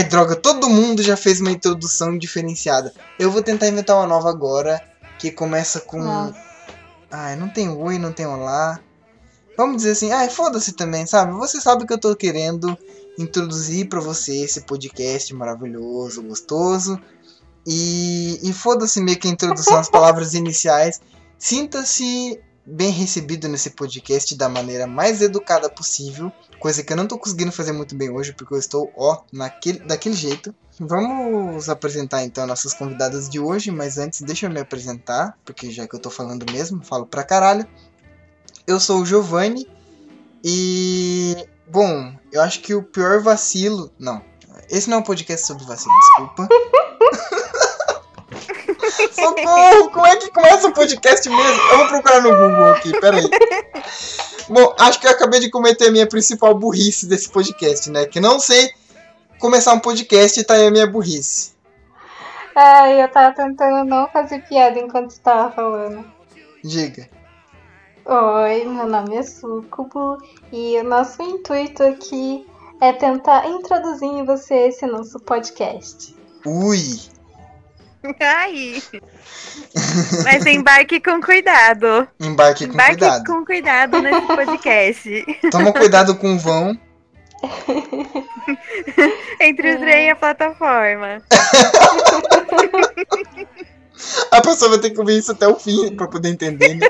Ai, droga, todo mundo já fez uma introdução diferenciada. Eu vou tentar inventar uma nova agora, que começa com. Nossa. Ai, não tem oi, não tem olá. Vamos dizer assim, ai, foda-se também, sabe? Você sabe que eu tô querendo introduzir pra você esse podcast maravilhoso, gostoso. E, e foda-se meio que a introdução, as palavras iniciais. Sinta-se bem recebido nesse podcast da maneira mais educada possível. Coisa que eu não tô conseguindo fazer muito bem hoje, porque eu estou, ó, naquele, daquele jeito. Vamos apresentar então nossas convidadas de hoje, mas antes deixa eu me apresentar, porque já que eu tô falando mesmo, falo pra caralho. Eu sou o Giovanni e. Bom, eu acho que o pior vacilo. Não, esse não é um podcast sobre vacilo, desculpa. Socorro! Como é que começa o podcast mesmo? Eu vou procurar no Google aqui, peraí. Bom, acho que eu acabei de cometer a minha principal burrice desse podcast, né? Que não sei começar um podcast e tá aí a minha burrice. Ai, eu tava tentando não fazer piada enquanto você tava falando. Diga. Oi, meu nome é Sucubo e o nosso intuito aqui é tentar introduzir em você esse nosso podcast. Ui! Ai. Mas embarque com cuidado. Embarque com Embarque cuidado. com cuidado nesse podcast. Toma cuidado com o vão. Entre o trem e a plataforma. A pessoa vai ter que ouvir isso até o fim pra poder entender, né?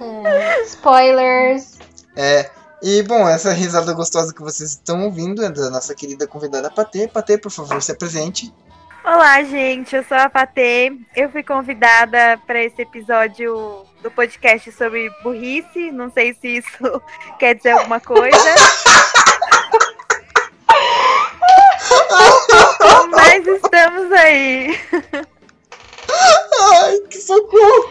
É, spoilers. É. E bom, essa risada gostosa que vocês estão ouvindo é da nossa querida convidada Patê. Patê, por favor, se apresente. Olá, gente. Eu sou a Patê. Eu fui convidada para esse episódio do podcast sobre burrice. Não sei se isso quer dizer alguma coisa. Mas estamos aí. Ai, que socorro!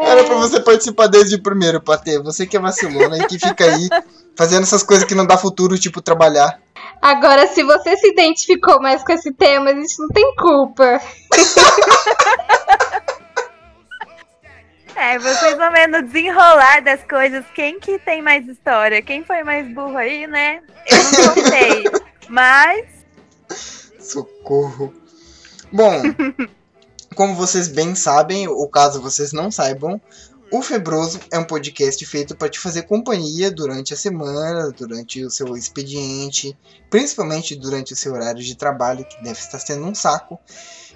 Era pra você participar desde o primeiro, Patê. Você que é vacilona e que fica aí fazendo essas coisas que não dá futuro, tipo trabalhar. Agora, se você se identificou mais com esse tema, a gente não tem culpa. É, vocês vão vendo desenrolar das coisas. Quem que tem mais história? Quem foi mais burro aí, né? Eu não contei. Mas Socorro. Bom, como vocês bem sabem, ou caso vocês não saibam, o Febroso é um podcast feito para te fazer companhia durante a semana, durante o seu expediente, principalmente durante o seu horário de trabalho, que deve estar sendo um saco.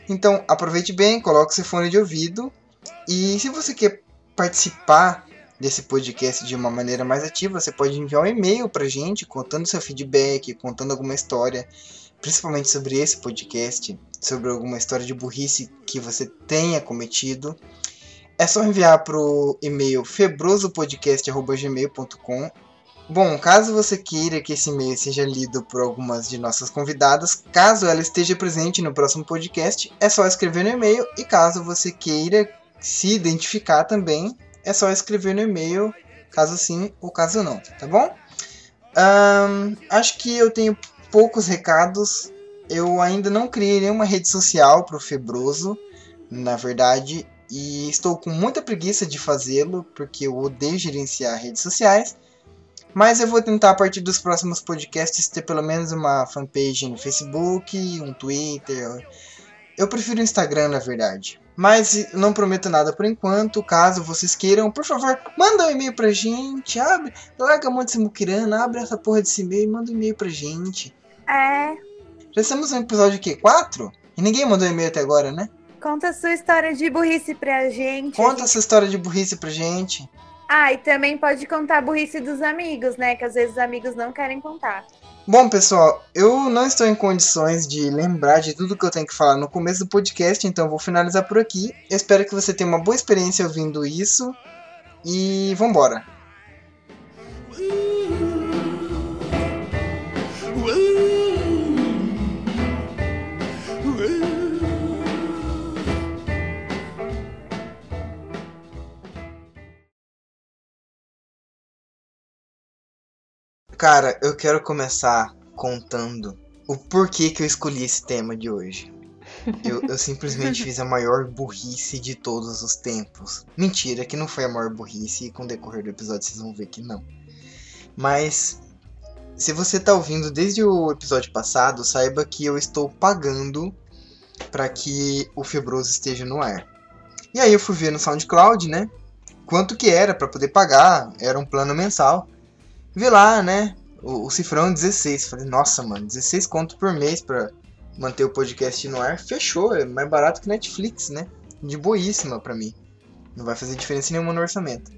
Então, aproveite bem, coloque seu fone de ouvido e se você quer participar desse podcast de uma maneira mais ativa, você pode enviar um e-mail pra gente contando seu feedback, contando alguma história, principalmente sobre esse podcast, sobre alguma história de burrice que você tenha cometido. É só enviar pro e-mail febrosopodcast.gmail.com Bom, caso você queira que esse e-mail seja lido por algumas de nossas convidadas, caso ela esteja presente no próximo podcast, é só escrever no e-mail. E caso você queira se identificar também, é só escrever no e-mail, caso sim ou caso não, tá bom? Ahn, acho que eu tenho poucos recados. Eu ainda não criei nenhuma rede social pro Febroso, na verdade, e estou com muita preguiça de fazê-lo, porque eu odeio gerenciar redes sociais. Mas eu vou tentar, a partir dos próximos podcasts, ter pelo menos uma fanpage no Facebook, um Twitter. Eu prefiro o Instagram, na verdade. Mas não prometo nada por enquanto. Caso vocês queiram, por favor, manda um e-mail pra gente. Abre, larga a mão desse muquirana, abre essa porra desse e-mail e manda um e-mail pra gente. é. Já estamos no episódio que? 4? E ninguém mandou e-mail até agora, né? Conta a sua história de burrice pra gente. Conta essa história de burrice pra gente. Ah, e também pode contar a burrice dos amigos, né? Que às vezes os amigos não querem contar. Bom, pessoal, eu não estou em condições de lembrar de tudo que eu tenho que falar no começo do podcast, então vou finalizar por aqui. Eu espero que você tenha uma boa experiência ouvindo isso. E vambora. Cara, eu quero começar contando o porquê que eu escolhi esse tema de hoje. Eu, eu simplesmente fiz a maior burrice de todos os tempos. Mentira, que não foi a maior burrice, e com o decorrer do episódio vocês vão ver que não. Mas se você tá ouvindo desde o episódio passado, saiba que eu estou pagando para que o Febroso esteja no ar. E aí eu fui ver no SoundCloud, né? Quanto que era para poder pagar, era um plano mensal. Vi lá, né? O, o cifrão 16. Falei, nossa, mano, 16 conto por mês pra manter o podcast no ar. Fechou, é mais barato que Netflix, né? De boíssima pra mim. Não vai fazer diferença nenhuma no orçamento.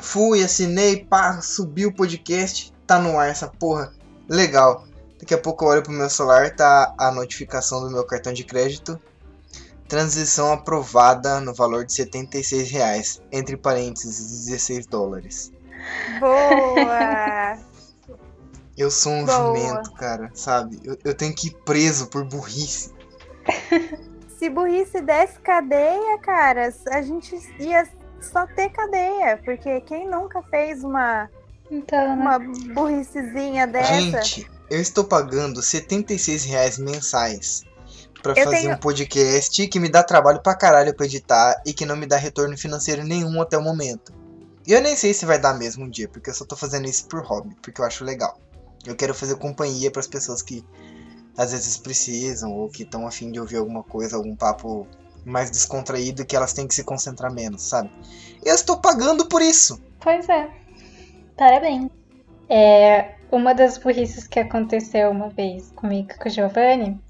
Fui, assinei, pá, subi o podcast, tá no ar essa porra. Legal. Daqui a pouco eu olho pro meu celular, tá a notificação do meu cartão de crédito. Transição aprovada no valor de 76 reais, entre parênteses 16 dólares. Boa! Eu sou um Boa. jumento, cara, sabe? Eu, eu tenho que ir preso por burrice. Se burrice desse cadeia, cara, a gente ia só ter cadeia. Porque quem nunca fez uma, Então, né? uma burricezinha dessa? Gente, eu estou pagando 76 reais mensais pra Eu fazer tenho- um podcast que me dá trabalho pra caralho pra editar e que não me dá retorno financeiro nenhum até o momento. E eu nem sei se vai dar mesmo um dia, porque eu só tô fazendo isso por hobby, porque eu acho legal. Eu quero fazer companhia pras pessoas que às vezes precisam ou que estão afim de ouvir alguma coisa, algum papo mais descontraído que elas têm que se concentrar menos, sabe? Eu estou pagando por isso. Pois é. Parabéns. É, uma das burrices que aconteceu uma vez comigo com o Giovanni,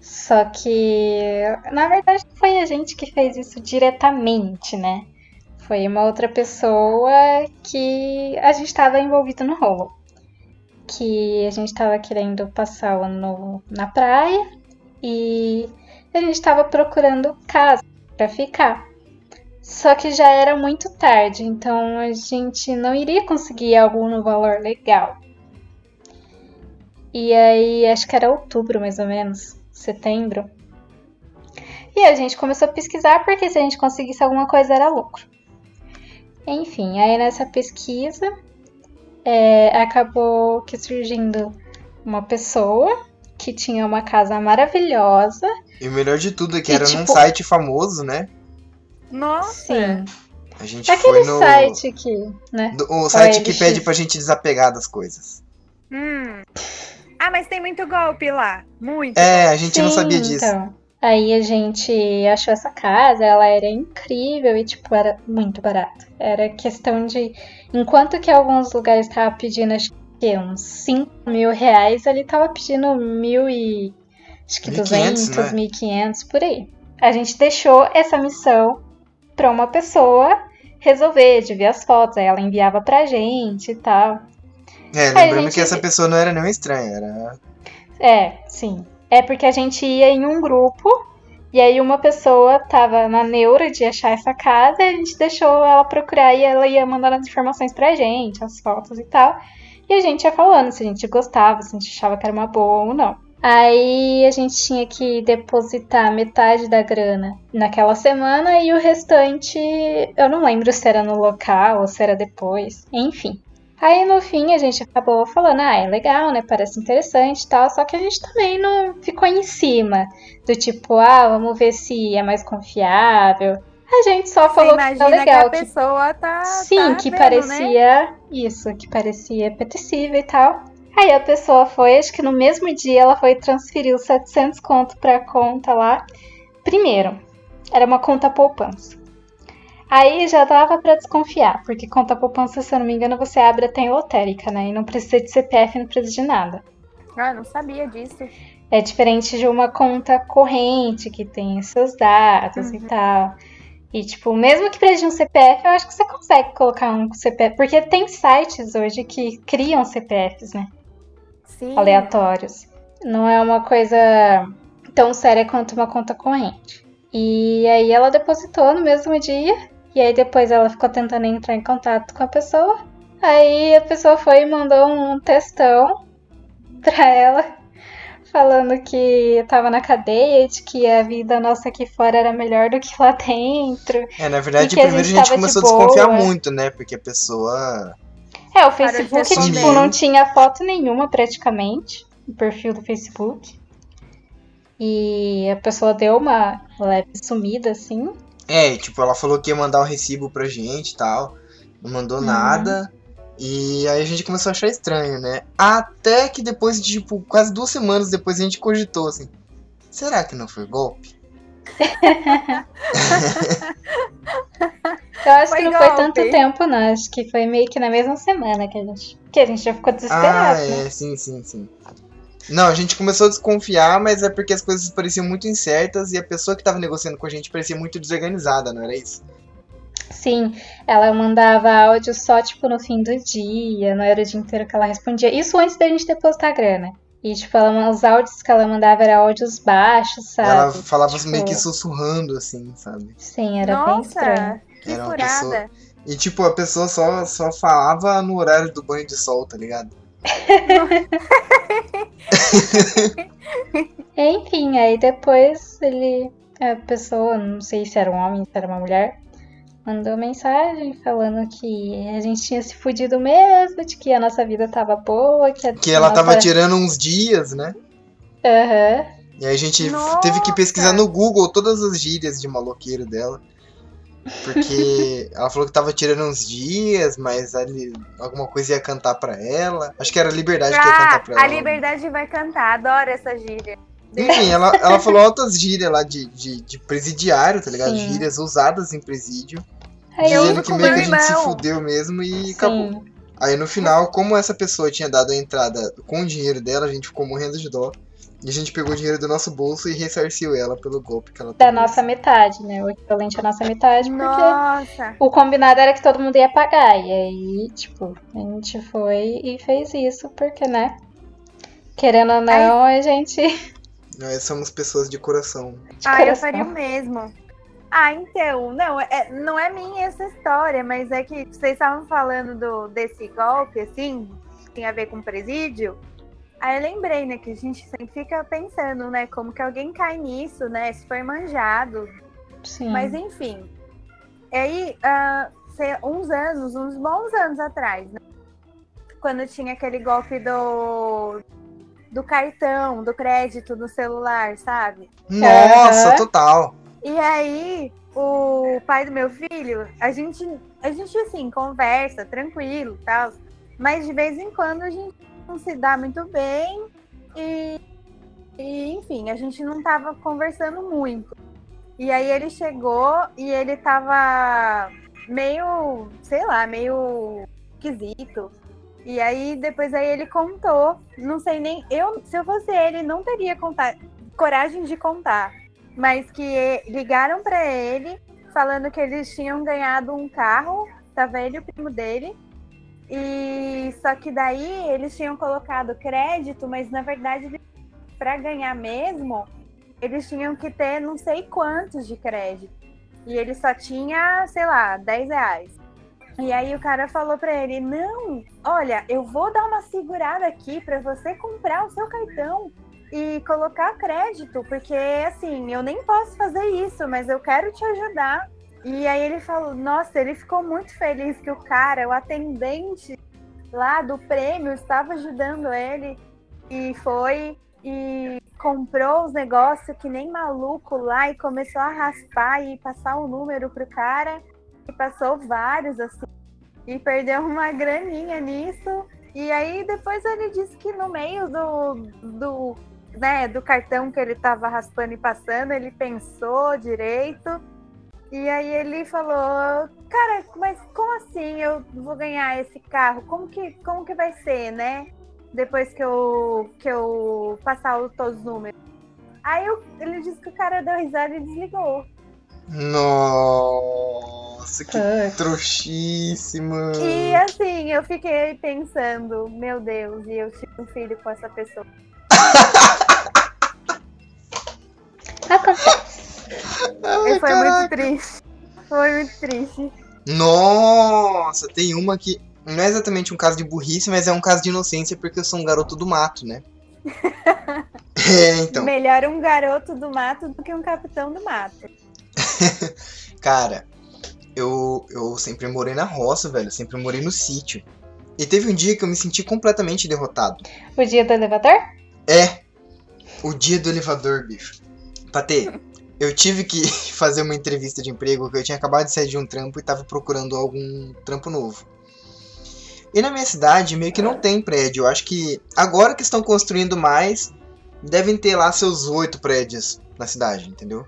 só que na verdade foi a gente que fez isso diretamente, né? Foi uma outra pessoa que a gente estava envolvido no rolo. Que a gente estava querendo passar o ano novo na praia e a gente estava procurando casa para ficar. Só que já era muito tarde, então a gente não iria conseguir algo no valor legal. E aí, acho que era outubro mais ou menos, setembro. E a gente começou a pesquisar porque se a gente conseguisse alguma coisa era lucro. Enfim, aí nessa pesquisa é, acabou que surgindo uma pessoa que tinha uma casa maravilhosa. E o melhor de tudo é que E, era num tipo- site famoso, né? Nossa! Sim, A gente aquele foi no. site que, né? do- o site que pede pra gente desapegar das coisas. Hum. Ah, mas tem muito golpe lá. Muito. É, a gente não Sim, sabia disso. Então. Aí a gente achou essa casa, ela era incrível e, tipo, era muito barata. Era questão de. Enquanto que alguns lugares estavam pedindo, acho que uns 5 mil reais, ele tava pedindo mil e. Acho que 1.500, 200, né? 1.500, por aí. A gente deixou essa missão pra uma pessoa resolver, de ver as fotos. Aí ela enviava pra gente e tal. É, lembrando gente- que essa pessoa não era nenhum estranho, era. É, sim. É porque a gente ia em um grupo e aí uma pessoa tava na neura de achar essa casa e a gente deixou ela procurar e ela ia mandando as informações pra gente, as fotos e tal. E a gente ia falando se a gente gostava, se a gente achava que era uma boa ou não. Aí a gente tinha que depositar metade da grana naquela semana e o restante eu não lembro se era no local ou se era depois. Enfim. Aí no fim a gente acabou falando, ah, é legal, né? Parece interessante e tal. Só que a gente também não ficou em cima do tipo, ah, vamos ver se é mais confiável. A gente só Você falou que imagina tá legal. que a que- pessoa tá. Sim, tá que vendo, né? parecia isso, que parecia apetecível e tal. Aí a pessoa foi, acho que no mesmo dia ela foi transferir os 700 conto pra conta lá. Primeiro, era uma conta poupança. Aí já dava pra desconfiar, porque conta poupança, se eu não me engano, você abre até em lotérica, né? E não precisa de CPF, não precisa de nada. Ah, não sabia disso. É diferente de uma conta corrente que tem seus dados e tal. E, tipo, mesmo que precise de um CPF, eu acho que você consegue colocar um CPF. Porque tem sites hoje que criam CPFs, né? Sim. Aleatórios. Não é uma coisa tão séria quanto uma conta corrente. E aí ela depositou no mesmo dia. E aí depois ela ficou tentando entrar em contato com a pessoa. Aí a pessoa foi e mandou um textão pra ela falando que tava na cadeia e de que a vida nossa aqui fora era melhor do que lá dentro. É, na verdade, que a primeiro a gente gente tava começou a de desconfiar boa. muito, né? Porque a pessoa. É, o Facebook, tipo, não tinha foto nenhuma praticamente, o perfil do Facebook. E a pessoa deu uma leve sumida, assim. É, tipo, ela falou que ia mandar o recibo pra gente e tal. Não mandou Uhum. nada. E aí a gente começou a achar estranho, né? Até que depois de, tipo, quase duas semanas depois a gente cogitou assim. Será que não foi golpe? Eu acho Foi que não foi golpe. tanto tempo, não. Acho que foi meio que na mesma semana que a gente. Que a gente já ficou Ah, desesperado. né? é, sim, sim, sim. Não, a gente começou a desconfiar, mas é porque as coisas pareciam muito incertas e a pessoa que tava negociando com a gente parecia muito desorganizada, não era isso? Sim, ela mandava áudio só, tipo, no fim do dia, não era o dia inteiro que ela respondia. Isso antes da gente depositar a grana. E, tipo, ela, os áudios que ela mandava eram áudios baixos, sabe? Ela falava Tipo, meio que sussurrando, assim, sabe? Sim, era bem estranho. Nossa, que Era uma furada. E tipo, a pessoa só, só falava no horário do banho de sol, tá ligado? Enfim, aí depois ele. A pessoa, não sei se era um homem, se era uma mulher, mandou mensagem falando que a gente tinha se fudido mesmo, de que a nossa vida tava boa, que Que ela nossa... tava tirando uns dias, né? Aham. E aí a gente Nossa! teve que pesquisar no Google todas as gírias de maloqueiro dela. Porque ela falou que tava tirando uns dias, mas ali alguma coisa ia cantar pra ela. Acho que era a Liberdade que ia cantar Ah, pra ela. a Liberdade vai cantar. Adoro essa gíria. Enfim, ela, ela falou altas gírias lá de, de, de presidiário, tá ligado? Sim. Gírias usadas em presídio. Aí Eu dizendo que meio que a gente se fudeu mesmo e acabou. Sim. Aí no final, como essa pessoa tinha dado a entrada com o dinheiro dela, a gente ficou morrendo de dó. E a gente pegou o dinheiro do nosso bolso e ressarciu ela pelo golpe que ela Da tomou. nossa metade, né? O equivalente à nossa metade, porque Nossa. o combinado era que todo mundo ia pagar. E aí, tipo, a gente foi e fez isso, porque, né? Querendo ou não, a gente. Nós somos pessoas de coração. de Ah, eu coração. faria o mesmo. Ah, então, não, é, não é minha essa história, mas é que vocês estavam falando do, desse golpe, assim, que tem a ver com presídio. Aí eu lembrei, né, que a gente sempre fica pensando, né, como que alguém cai nisso, né, se for manjado. Sim. Mas enfim. Aí, ah, sei- uns anos, uns bons anos atrás, né, quando tinha aquele golpe do, do cartão, do crédito no celular, sabe? Nossa, Aham. total. E aí, o pai do meu filho, a gente, a gente assim, conversa tranquilo e tal. Mas de vez em quando a gente não se dá muito bem. E, e, enfim, a gente não tava conversando muito. E aí ele chegou e ele tava meio, sei lá, meio esquisito. E aí depois aí ele contou, não sei nem eu, se eu fosse ele, não teria contar, coragem de contar mas que ligaram pra ele falando que eles tinham ganhado um carro, tava ele e o primo dele. E só que daí eles tinham colocado crédito, mas na verdade para ganhar mesmo, eles tinham que ter não sei quantos de crédito. E ele só tinha, sei lá, 10 reais. E aí o cara falou pra ele: "Não, olha, eu vou dar uma segurada aqui pra você comprar o seu cartão e colocar crédito, porque assim, eu nem posso fazer isso, mas eu quero te ajudar. E aí ele falou, nossa, ele ficou muito feliz que o cara, o atendente lá do prêmio, estava ajudando ele e foi e comprou os negócios que nem maluco lá e começou a raspar e passar um número pro cara e passou vários assim e perdeu uma graninha nisso. E aí depois ele disse que no meio do, do né, do cartão que ele tava raspando e passando, ele pensou direito. E aí ele falou, cara, mas como assim eu vou ganhar esse carro? Como que, como que vai ser, né? Depois que eu, que eu passar o- todos os números. Aí eu- ele disse que o cara deu risada e desligou. Nossa, que Putz. trouxíssima. E assim, eu fiquei pensando, meu Deus, e eu tive um filho com essa pessoa. Acontece. Ai, E foi caraca. muito triste. Foi muito triste. Nossa, tem uma que não é exatamente um caso de burrice, mas é um caso de inocência porque eu sou um garoto do mato, né? é, então. Melhor um garoto do mato do que um capitão do mato. Cara, eu, eu sempre morei na roça, velho. Sempre morei no sítio. E teve um dia que eu me senti completamente derrotado. O dia do elevador? É. O dia do elevador, bicho. Patê, eu tive que fazer uma entrevista de emprego que eu tinha acabado de sair de um trampo e tava procurando algum trampo novo. E na minha cidade meio que não tem prédio. Eu acho que agora que estão construindo mais, devem ter lá seus oito prédios na cidade, entendeu?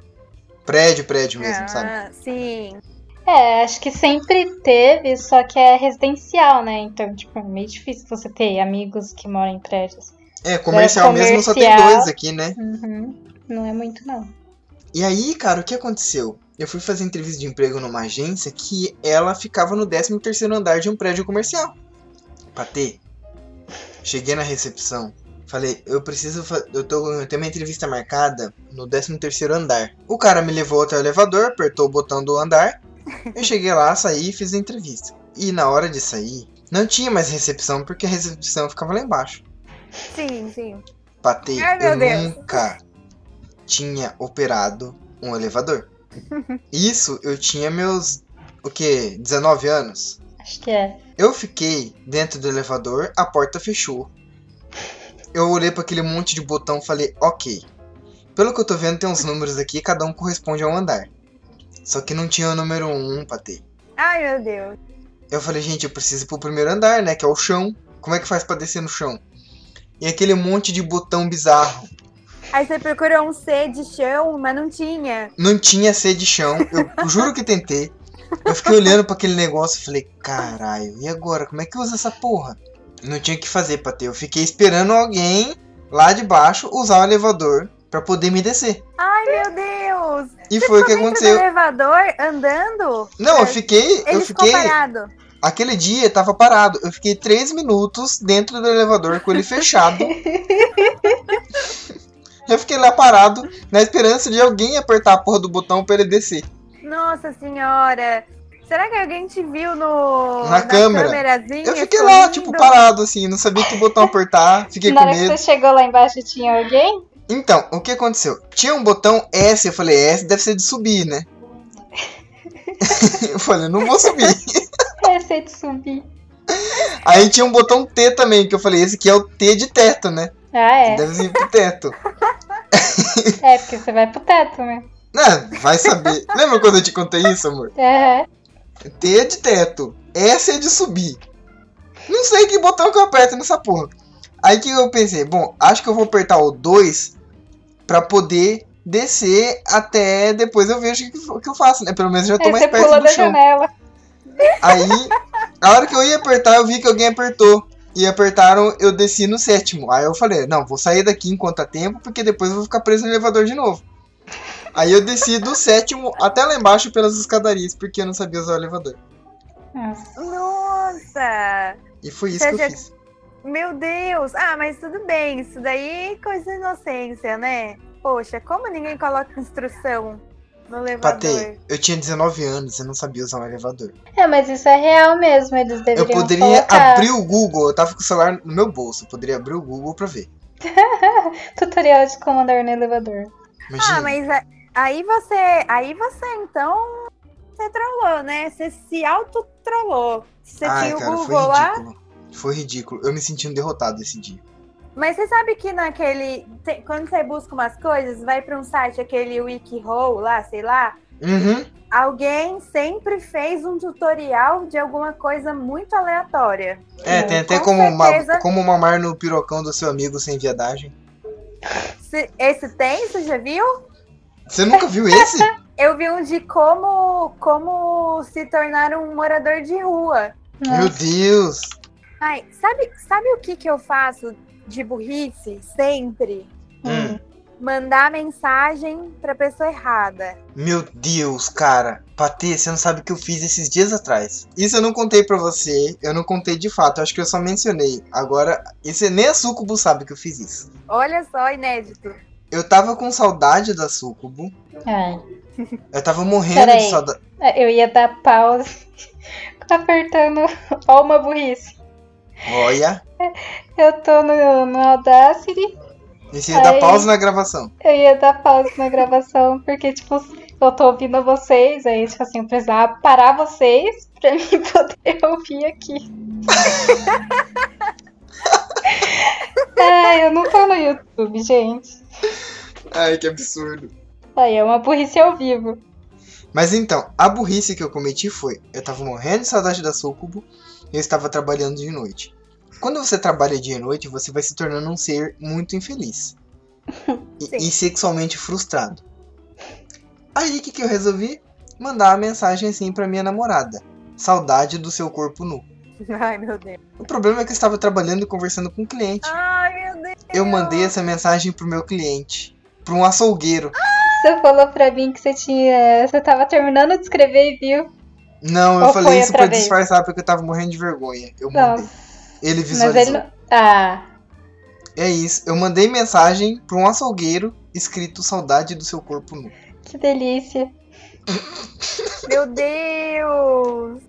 Prédio, prédio mesmo, ah, sabe? Sim. É, acho que sempre teve, só que é residencial, né? Então, tipo, é meio difícil você ter amigos que moram em prédios. É, comercial, mesmo só tem comercial. dois aqui, né? Uhum. Não é muito, não. E aí, cara, o que aconteceu? Eu fui fazer entrevista de emprego numa agência que ela ficava no 13 terceiro andar de um prédio comercial. Patê, cheguei na recepção, falei, eu preciso, eu, tô, eu tenho uma entrevista marcada no 13 terceiro andar. O cara me levou até o elevador, apertou o botão do andar, eu cheguei lá, saí e fiz a entrevista. E na hora de sair, não tinha mais recepção, porque a recepção ficava lá embaixo. Sim, sim. Patê, Ai, meu eu Deus. nunca tinha operado um elevador. Isso eu tinha meus, o que, 19 anos. Acho que é. Eu fiquei dentro do elevador, a porta fechou. Eu olhei para aquele monte de botão e falei, ok. Pelo que eu tô vendo, tem uns números aqui, cada um corresponde a um andar. Só que não tinha o número 1 pra ter. Ai, meu Deus. Eu falei, gente, eu preciso ir pro primeiro andar, né? Que é o chão. Como é que faz pra descer no chão? E aquele monte de botão bizarro. Aí você procurou um C de chão, mas não tinha. Não tinha C de chão. Eu juro que tentei. Eu fiquei olhando pra aquele negócio e falei, caralho, e agora? Como é que usa essa porra? Não tinha o que fazer pra ter. Eu fiquei esperando alguém lá de baixo usar o elevador pra poder me descer. Ai, meu Deus. E foi o que Dentro do aconteceu. elevador, andando. Não, eu fiquei. Ele Eu fiquei. parado. Aquele dia tava parado. Eu fiquei três minutos dentro do elevador com ele fechado. Eu fiquei lá parado, na esperança de alguém apertar a porra do botão pra ele descer. Nossa senhora. Será que alguém te viu no Na câmera. câmerazinha, Eu fiquei lá, sorrindo? tipo, parado, assim, não sabia que botão apertar, fiquei Na com hora que medo. você chegou lá embaixo tinha alguém? Então, o que aconteceu? Tinha um botão S, eu falei, S deve ser de subir, né? eu falei, não vou subir. Esse é de subir. Aí tinha um botão T também, que eu falei, esse aqui é o T de teto, né? Ah, é. Deve ir pro teto. É, porque você vai pro teto, né? Né, vai saber. Lembra quando eu te contei isso, amor? É. T é de teto, S é de subir. Não sei que botão que eu aperto nessa porra. Aí que eu pensei, bom, acho que eu vou apertar o 2 pra poder descer até depois eu vejo o que, eu faço, né? Pelo menos eu já tô Aí mais você perto do da chão. janela. Aí, a hora que eu ia apertar, eu vi que alguém apertou. E apertaram, eu desci no sétimo. Aí eu falei, não, vou sair daqui enquanto há tempo, porque depois eu vou ficar preso no elevador de novo. Aí eu desci do sétimo até lá embaixo pelas escadarias, porque eu não sabia usar o elevador. Nossa. E foi isso Você que eu já- fiz. Meu Deus. Ah, mas tudo bem. Isso daí é coisa de inocência, né? Poxa, como ninguém coloca instrução no elevador? Patei, eu tinha 19 anos, eu não sabia usar um elevador. É, mas isso é real mesmo. Eles Eu deveriam poderia colocar abrir o Google, eu tava com o celular no meu bolso, eu poderia abrir o Google pra ver. tutorial de como andar no elevador. Imagina. Ah, mas aí você. Aí você então. Você trollou, né? Você se auto-trollou. Você Ai, tinha o cara, foi Google lá. ridículo. Foi ridículo. Eu me senti um derrotado esse dia. Mas você sabe que naquele. te- quando você busca umas coisas, vai pra um site, aquele WikiHow lá, sei lá. Uhum. Alguém sempre fez um tutorial de alguma coisa muito aleatória. É, tem até Com como, certeza. como mamar no pirocão do seu amigo sem viadagem. Se- Esse tem, você já viu? Você nunca viu esse? Eu vi um de como, como se tornar um morador de rua. Meu Deus! Ai, sabe, sabe o que, que eu faço de burrice sempre? Hum. Mandar mensagem pra pessoa errada. Meu Deus, cara. Patê, você não sabe o que eu fiz esses dias atrás. Isso eu não contei pra você, eu não contei de fato, eu acho que eu só mencionei. Agora, isso nem a Sucubo sabe que eu fiz isso. Olha só, inédito. Eu tava com saudade da Sucubo. Ai. Eu tava morrendo Peraí. de saudade. Eu ia dar pausa apertando. Ó, uma burrice. Olha, Eu tô no, no Audacity, esse ia dar pausa na gravação. eu ia dar pausa na gravação, porque, tipo, eu tô ouvindo vocês, aí, tipo assim, eu precisava parar vocês pra mim poder ouvir aqui. Ai, eu não tô no YouTube, gente. Ai, que absurdo. Aí é uma burrice ao vivo. Mas então, a burrice que eu cometi foi: eu tava morrendo de saudade da Sucubo. Eu estava trabalhando de noite. Quando você trabalha dia e noite, você vai se tornando um ser muito infeliz. E, e sexualmente frustrado. Aí o que, que eu resolvi? Mandar uma mensagem assim pra minha namorada. Saudade do seu corpo nu. Ai, meu Deus. O problema é que eu estava trabalhando e conversando com o cliente. Ai, meu Deus. Eu mandei essa mensagem pro meu cliente. Pra um açougueiro. Você falou pra mim que você tinha. Você tava terminando de escrever e viu. Não, eu falei isso pra vez? disfarçar porque eu tava morrendo de vergonha. Eu mandei. Nossa. Ele Mas visualizou. ele não. Ah. É isso. Eu mandei mensagem pra um açougueiro escrito saudade do seu corpo nu. Que delícia. Meu Deus.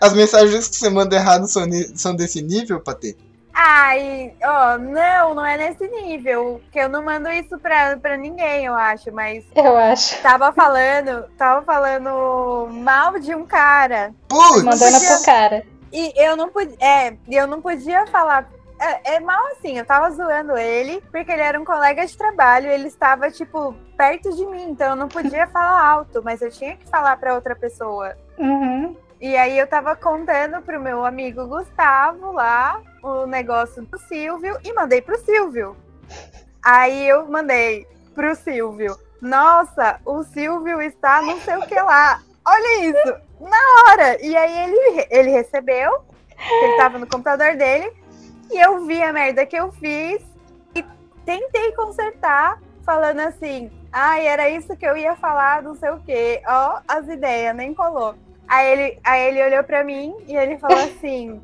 As mensagens que você manda errado são, são desse nível, Patê? Ai, ó, não, não é nesse nível. Que eu não mando isso pra, pra ninguém, eu acho, mas Eu acho. tava falando, tava falando mal de um cara. Putz! Mandando podia- pro cara. E eu não podia. É, e eu não podia falar. É, é mal assim, eu tava zoando ele, porque ele era um colega de trabalho, ele estava, tipo, perto de mim, então eu não podia falar alto, mas eu tinha que falar pra outra pessoa. Uhum. E aí eu tava contando pro meu amigo Gustavo lá o negócio do Silvio e mandei pro Silvio. Aí eu mandei pro Silvio. Nossa, o Silvio está não sei o que lá. Olha isso, na hora. E aí ele, ele recebeu, ele tava no computador dele, e eu vi a merda que eu fiz e tentei consertar, falando assim, ai, era isso que eu ia falar, não sei o quê. Ó, as ideias, nem colou. Aí ele, aí ele olhou pra mim e ele falou assim: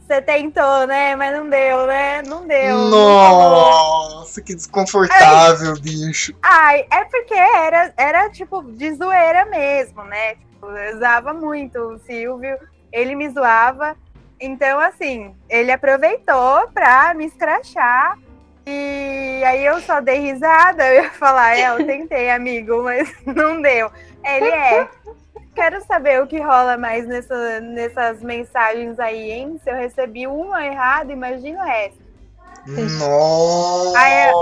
Você tentou, né? Mas não deu, né? Não deu. não rolou." Nossa, que desconfortável, bicho. Ai, é porque era, era tipo de zoeira mesmo, né? Tipo, eu usava muito o Silvio, ele me zoava. Então, assim, ele aproveitou pra me escrachar. E aí eu só dei risada, eu ia falar, é, eu tentei, amigo, mas não deu. Ele é. Quero saber o que rola mais nessa, nessas mensagens aí, hein? Se eu recebi uma errada, imagina o resto. Nossa! É.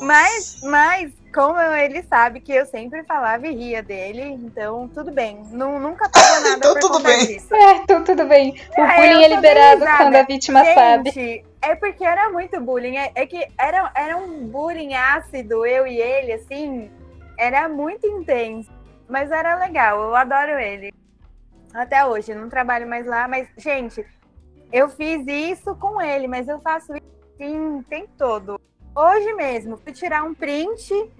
Mas, mas, como ele sabe que eu sempre falava e ria dele, então tudo bem. Nu- nunca pagou nada Então por tudo bem. disso. É, então tudo bem. O É, bullying é liberado quando a vítima sabe. Gente, é porque era muito bullying. É, é que era, era um bullying ácido, eu e ele, assim. Era muito intenso. Mas era legal, eu adoro ele. Até hoje, não trabalho mais lá, mas, gente, eu fiz isso com ele, mas eu faço isso sim, o tempo todo. Hoje mesmo, fui tirar um print,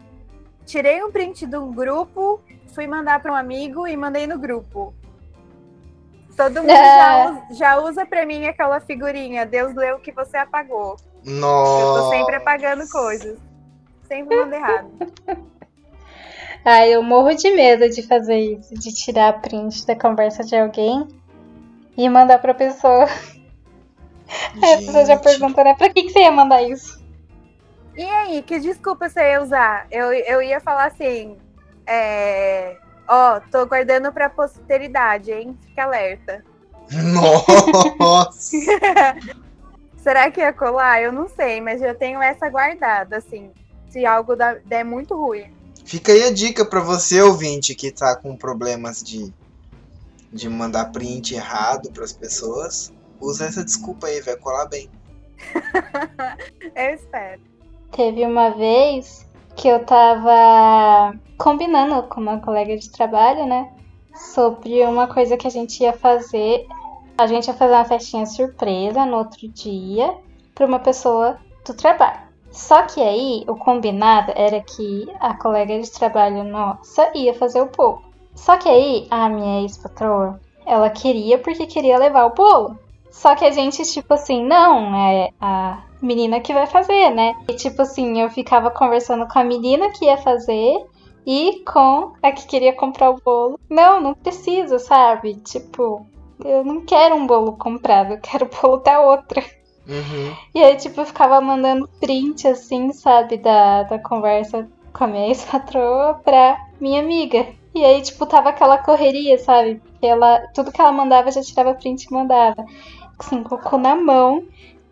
tirei um print do grupo, fui mandar para um amigo e mandei no grupo. Todo mundo já, usa, já usa pra mim aquela figurinha, Deus leu o que você apagou. Nossa! Eu tô sempre apagando coisas. Sempre mando errado. Ah, eu morro de medo de fazer isso, de tirar print da conversa de alguém e mandar pra pessoa. Aí a pessoa já Gente. pergunta, né? Pra que, que você ia mandar isso? E aí, que desculpa você ia usar? Eu, eu ia falar assim, é... Ó, tô guardando pra posteridade, hein? Fique alerta. Nossa! Será que ia colar? Eu não sei, mas eu tenho essa guardada, assim. Se algo dá- der muito ruim. Fica aí a dica pra você, ouvinte, que tá com problemas de, de mandar print errado pras pessoas. Usa essa desculpa aí, vai colar bem. Eu espero. Teve uma vez que eu tava combinando com uma colega de trabalho, né? Sobre uma coisa que a gente ia fazer. A gente ia fazer uma festinha surpresa no outro dia pra uma pessoa do trabalho. Só que aí o combinado era que a colega de trabalho nossa ia fazer o bolo. Só que aí a minha ex-patroa, ela queria porque queria levar o bolo. Só que a gente, tipo assim, não, é a menina que vai fazer, né? E tipo assim, eu ficava conversando com a menina que ia fazer e com a que queria comprar o bolo. Não, não precisa, sabe? Tipo, eu não quero um bolo comprado, eu quero o bolo da outra. Uhum. E aí, tipo, eu ficava mandando print, assim, sabe, da, da conversa com a minha ex-patroa pra minha amiga. E aí, tipo, tava aquela correria, sabe? Porque ela, tudo que ela mandava, eu já tirava print e mandava. Assim, colocou na mão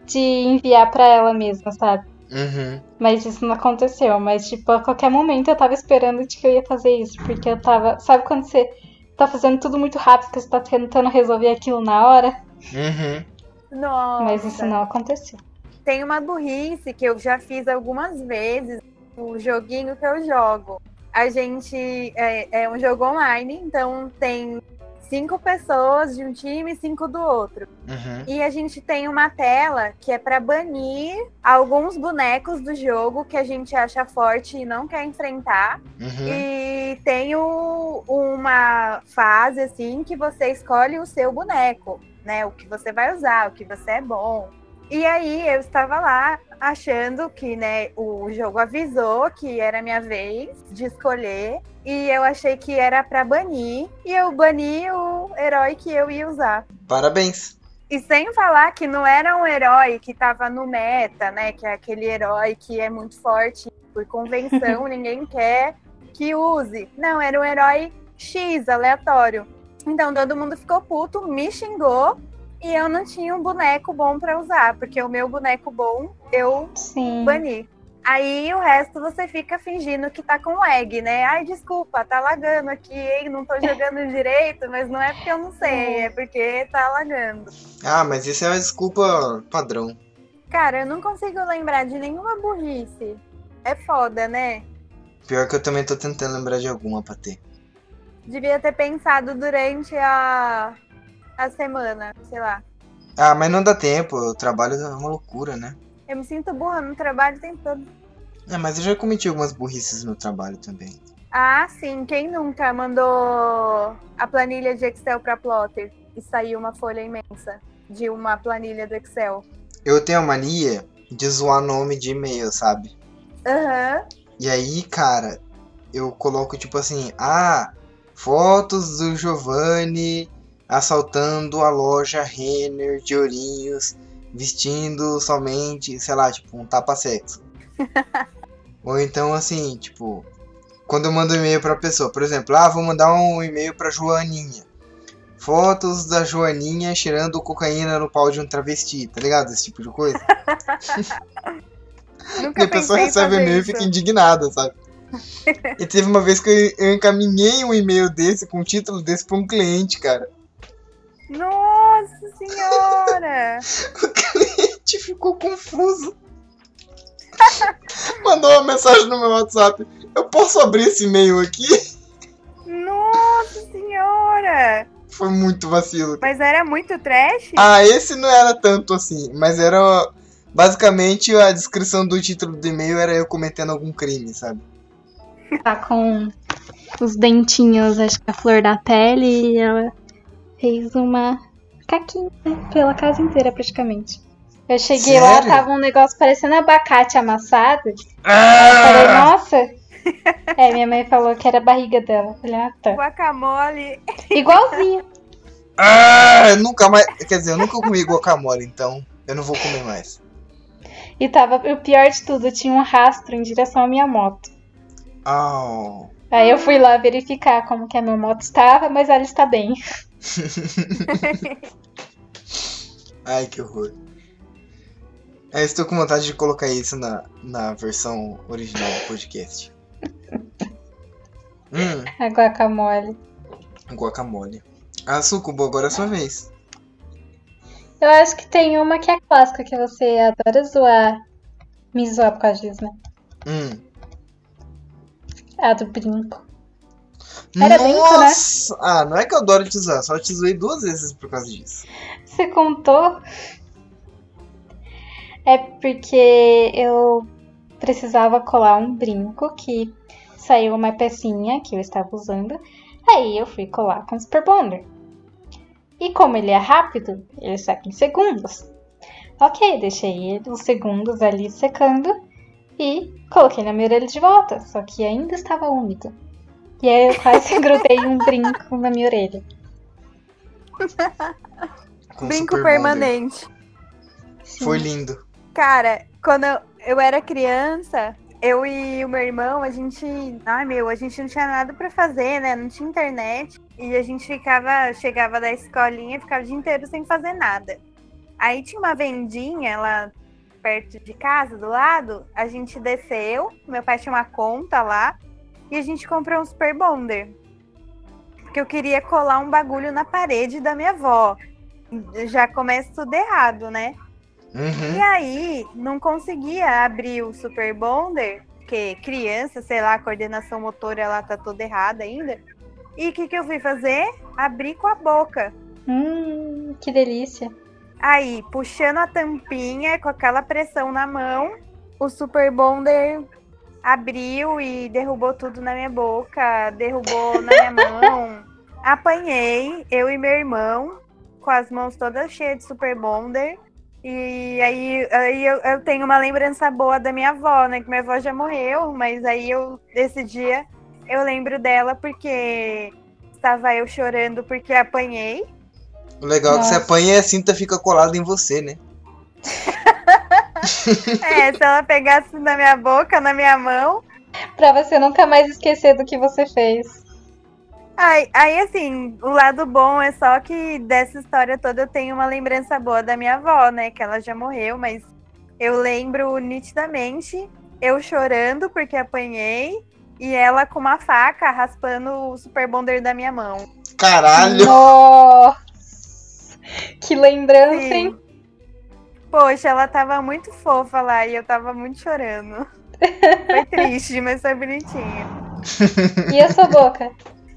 de enviar pra ela mesma, sabe? Uhum. Mas isso não aconteceu. Mas, tipo, a qualquer momento eu tava esperando de que eu ia fazer isso. Porque eu tava. Sabe quando você tá fazendo tudo muito rápido, que você tá tentando resolver aquilo na hora. Uhum. Nossa. Mas isso não aconteceu. Tem uma burrice que eu já fiz algumas vezes o joguinho que eu jogo. A gente é, é um jogo online, então tem cinco pessoas de um time e cinco do outro. Uhum. E a gente tem uma tela que é para banir alguns bonecos do jogo que a gente acha forte e não quer enfrentar. Uhum. E tem o- uma fase assim que você escolhe o seu boneco, né? O que você vai usar, o que você é bom. E aí eu estava lá achando que, né, o jogo avisou que era minha vez de escolher e eu achei que era para banir e eu bani o herói que eu ia usar. Parabéns. E sem falar que não era um herói que tava no meta, né? Que é aquele herói que é muito forte por convenção, ninguém quer que use. Não, era um herói X, aleatório. Então todo mundo ficou puto, me xingou e eu não tinha um boneco bom pra usar, porque o meu boneco bom eu Sim. bani. Aí o resto você fica fingindo que tá com lag, né? Ai, desculpa, tá lagando aqui, hein? Não tô jogando direito, mas não é porque eu não sei, é porque tá lagando. Ah, mas isso é uma desculpa padrão. Cara, eu não consigo lembrar de nenhuma burrice. É foda, né? Pior que eu também tô tentando lembrar de alguma pra ter. Devia ter pensado durante a, a semana, sei lá. Ah, mas não dá tempo, o trabalho é uma loucura, né? Eu me sinto burra no trabalho o tempo todo. É, mas eu já cometi algumas burrices no trabalho também. Ah, sim. Quem nunca mandou a planilha de Excel pra plotter e saiu uma folha imensa de uma planilha do Excel? Eu tenho a mania de zoar nome de e-mail, sabe? Aham. E aí, cara, eu coloco tipo assim, ah, fotos do Giovanni assaltando a loja Renner de Ourinhos, vestindo somente, sei lá, tipo, um tapa-sexo. Ou então assim, tipo, quando eu mando um e-mail pra pessoa, por exemplo, ah, vou mandar um e-mail pra Joaninha. Fotos da Joaninha cheirando cocaína no pau de um travesti, tá ligado? Esse tipo de coisa. Nunca E a pessoa recebe e-mail e fica indignada, sabe? E teve uma vez que eu, eu encaminhei um e-mail desse, com um título desse, pra um cliente, cara. Nossa senhora! O cliente ficou confuso. Mandou uma mensagem no meu WhatsApp. Eu posso abrir esse e-mail aqui? Nossa senhora! Foi muito vacilo. Mas era muito trash? Ah, esse não era tanto assim, mas era basicamente a descrição do título do e-mail era eu cometendo algum crime, sabe? Tá com os dentinhos, acho que a flor da pele, e ela fez uma caquinha pela casa inteira, praticamente. Eu cheguei lá, Sério? tava um negócio parecendo abacate amassado. Eu falei, Ah! nossa! É, minha mãe falou que era a barriga dela. Eu falei, ah, tá. Guacamole. Igualzinho. Ah, nunca mais. Quer dizer, eu nunca comi guacamole, então eu não vou comer mais. E tava, o pior de tudo, tinha um rastro em direção à minha moto. Oh. Aí eu fui lá verificar como que a minha moto estava, mas ela está bem. Ai, que horror. É, estou com vontade de colocar isso na, na versão original do podcast. Hum, A guacamole. guacamole. Ah, Sucubo, agora é a sua vez. Eu acho que tem uma que é clássica, que você adora zoar. Me zoar por causa disso, né? Hum. A do brinco. Era brinco, né? Nossa! Ah, não é que eu adoro te zoar, só te zoei duas vezes por causa disso. Você contou? É porque eu precisava colar um brinco que saiu uma pecinha que eu estava usando. Aí eu fui colar com o Super Bonder. E como ele é rápido, ele seca em segundos. Ok, deixei ele uns segundos ali secando e coloquei na minha orelha de volta. Só que ainda estava úmido. E aí eu quase grudei um brinco na minha orelha. Com Brinco permanente. Foi lindo. Cara, quando eu, eu era criança, eu e o meu irmão, a gente. Ai meu, a gente não tinha nada pra fazer, né? Não tinha internet. E a gente ficava, chegava da escolinha e ficava o dia inteiro sem fazer nada. Aí tinha uma vendinha lá perto de casa, do lado. A gente desceu, meu pai tinha uma conta lá. E a gente comprou um Super Bonder. porque eu queria colar um bagulho na parede da minha avó. Já começa tudo errado, né? Uhum. E aí, não conseguia abrir o Super Bonder, porque criança, sei lá, a coordenação motora ela tá toda errada ainda. E o que, que eu fui fazer? Abrir com a boca. Hum, que delícia. Aí, puxando a tampinha com aquela pressão na mão, o Super Bonder abriu e derrubou tudo na minha boca, derrubou na minha mão. Apanhei, eu e meu irmão, com as mãos todas cheias de Super Bonder. E aí, aí eu, eu tenho uma lembrança boa da minha avó, né? Que minha avó já morreu, mas aí eu, esse dia, eu lembro dela porque estava eu chorando porque apanhei. O legal é que você Nossa. apanha e a cinta fica colada em você, né? É, se ela pegasse na minha boca, na minha mão. Pra você nunca mais esquecer do que você fez. Aí, aí, assim, o lado bom é só que dessa história toda eu tenho uma lembrança boa da minha avó, né? Que ela já morreu, mas eu lembro nitidamente eu chorando porque apanhei e ela com uma faca raspando o super bonder da minha mão. Caralho! Nossa! Que lembrança, Sim. hein? Poxa, ela tava muito fofa lá e eu tava muito chorando. Foi triste, mas foi bonitinho. E a sua boca?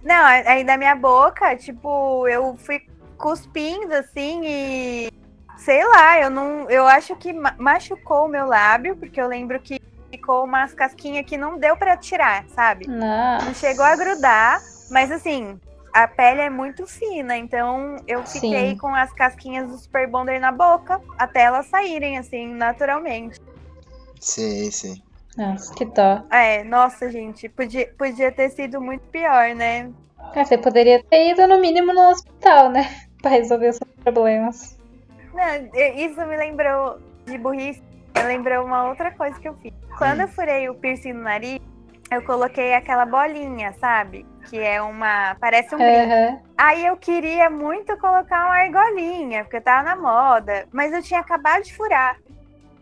Não, aí da minha boca, tipo, eu fui cuspindo assim e sei lá, eu não, eu acho que ma- machucou o meu lábio, porque eu lembro que ficou umas casquinhas que não deu pra tirar, sabe? Nossa. Não chegou a grudar, mas assim, a pele é muito fina, então eu fiquei Sim. com as casquinhas do Super Bonder na boca até elas saírem assim, naturalmente. Sei, sei. Nossa, que dó. É, nossa, gente, podia, podia ter sido muito pior, né? Ah, você poderia ter ido no mínimo no hospital, né? Pra resolver os seus problemas. Não, isso me lembrou de burrice. Me lembrou uma outra coisa que eu fiz. Quando eu furei o piercing no nariz, eu coloquei aquela bolinha, sabe? Que é uma. Parece um brinco. Aham. Aí eu queria muito colocar uma argolinha, porque tava na moda. Mas eu tinha acabado de furar.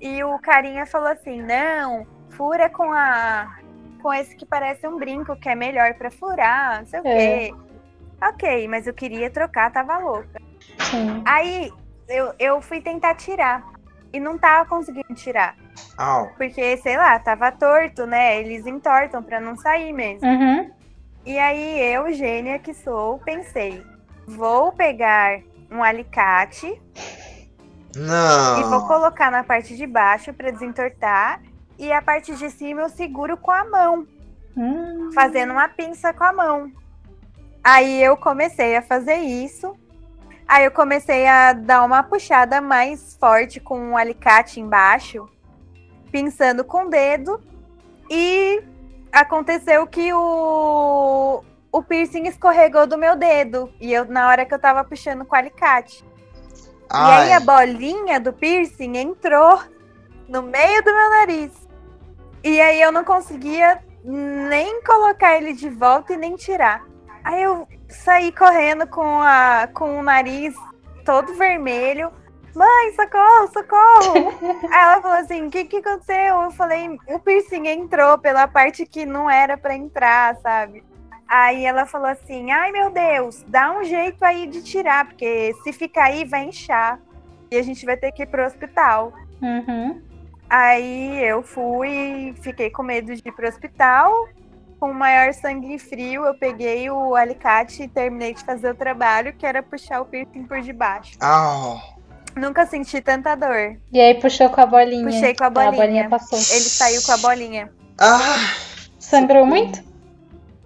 E o carinha falou assim: não, fura com a. Com esse que parece um brinco, que é melhor pra furar, não sei o É. quê. Ok, mas eu queria trocar, tava louca. Sim. Aí eu, eu fui tentar tirar. E não tava conseguindo tirar. Au. Porque, sei lá, tava torto, né? Eles entortam pra não sair mesmo. Uhum. E aí eu, gênia que sou, pensei: vou pegar um alicate Não. e vou colocar na parte de baixo pra desentortar. E a parte de cima eu seguro com a mão, Hum. fazendo uma pinça com a mão. Aí eu comecei a fazer isso. Aí eu comecei a dar uma puxada mais forte com um alicate embaixo, pinçando com o dedo. E aconteceu que o, o piercing escorregou do meu dedo. E eu, na hora que eu tava puxando com o alicate. E aí Ai. a bolinha do piercing entrou no meio do meu nariz. E aí eu não conseguia nem colocar ele de volta e nem tirar. Aí eu saí correndo com, a, com o nariz todo vermelho. Mãe, socorro, socorro! aí ela falou assim: o que, que aconteceu? Eu falei: o piercing entrou pela parte que não era pra entrar, sabe? Aí ela falou assim: ai meu Deus, dá um jeito aí de tirar, porque se ficar aí vai inchar. E a gente vai ter que ir pro hospital. Uhum. Aí eu fui, fiquei com medo de ir pro hospital. Com o maior sangue frio, eu peguei o alicate e terminei de fazer o trabalho, que era puxar o piercing por debaixo. Au. Nunca senti tanta dor. E aí puxou com a bolinha. Puxei com a A bolinha. bolinha passou. Ele saiu com a bolinha. Ah. Sangrou muito?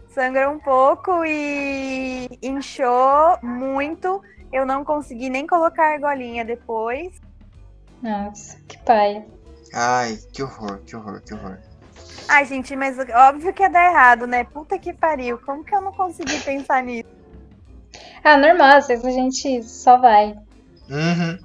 Sangrou um pouco e inchou muito. Eu não consegui nem colocar a argolinha depois. Nossa, que pai. Ai, que horror, que horror, que horror. Ai, gente, mas óbvio que ia dar errado, né? Puta que pariu. Como que eu não consegui pensar nisso? Ah, normal, às vezes a gente só vai. Uhum.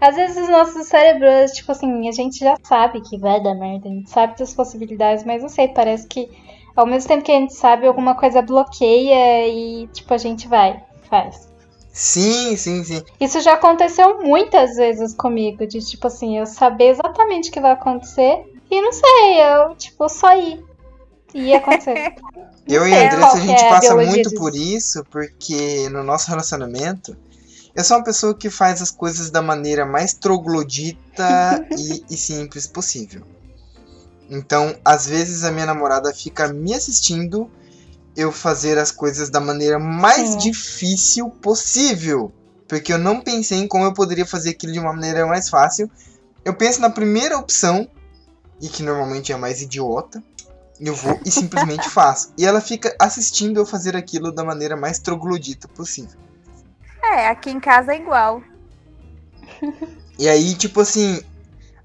Às vezes os nossos cérebros, tipo assim, a gente já sabe que vai dar merda, a gente sabe das possibilidades, mas não sei, parece que ao mesmo tempo que a gente sabe, alguma coisa bloqueia e, tipo, a gente vai, faz. Sim, sim, sim. Isso já aconteceu muitas vezes comigo, de tipo assim, eu saber exatamente o que vai acontecer e não sei, eu, tipo, só ir. Ia acontecer. Eu e a É, Andressa, a gente é passa muito disso? por isso, porque no nosso relacionamento, eu sou uma pessoa que faz as coisas da maneira mais troglodita e, e simples possível. Então, às vezes a minha namorada fica me assistindo eu fazer as coisas da maneira mais Sim. difícil possível. Porque eu não pensei em como eu poderia fazer aquilo de uma maneira mais fácil. Eu penso na primeira opção, e que normalmente é a mais idiota, eu vou e simplesmente faço. E ela fica assistindo eu fazer aquilo da maneira mais troglodita possível. É, aqui em casa é igual. E aí, tipo assim,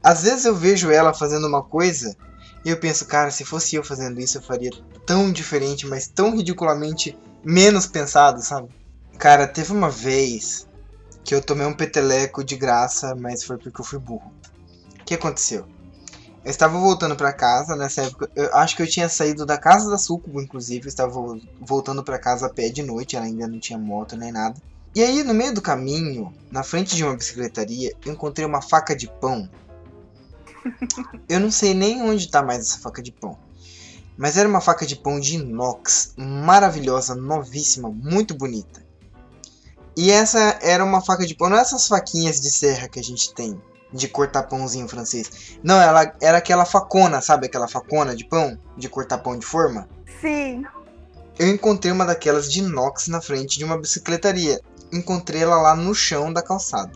às vezes eu vejo ela fazendo uma coisa e eu penso, cara, se fosse eu fazendo isso, eu faria tão diferente, mas tão ridiculamente menos pensado, sabe? Cara, teve uma vez que eu tomei um peteleco de graça, mas foi porque eu fui burro. O que aconteceu? Eu estava voltando pra casa nessa época. Eu acho que eu tinha saído da casa da Sucubo, inclusive. Eu estava vo- voltando pra casa a pé de noite. Ela ainda não tinha moto nem nada. E aí, no meio do caminho, na frente de uma bicicletaria, eu encontrei uma faca de pão. Eu não sei nem onde tá mais essa faca de pão. Mas era uma faca de pão de inox, maravilhosa, novíssima, muito bonita. E essa era uma faca de pão, não é essas faquinhas de serra que a gente tem, de cortar pãozinho francês. Não, ela era aquela facona, sabe aquela facona de pão, de cortar pão de forma? Sim. Eu encontrei uma daquelas de inox na frente de uma bicicletaria. Encontrei ela lá no chão da calçada.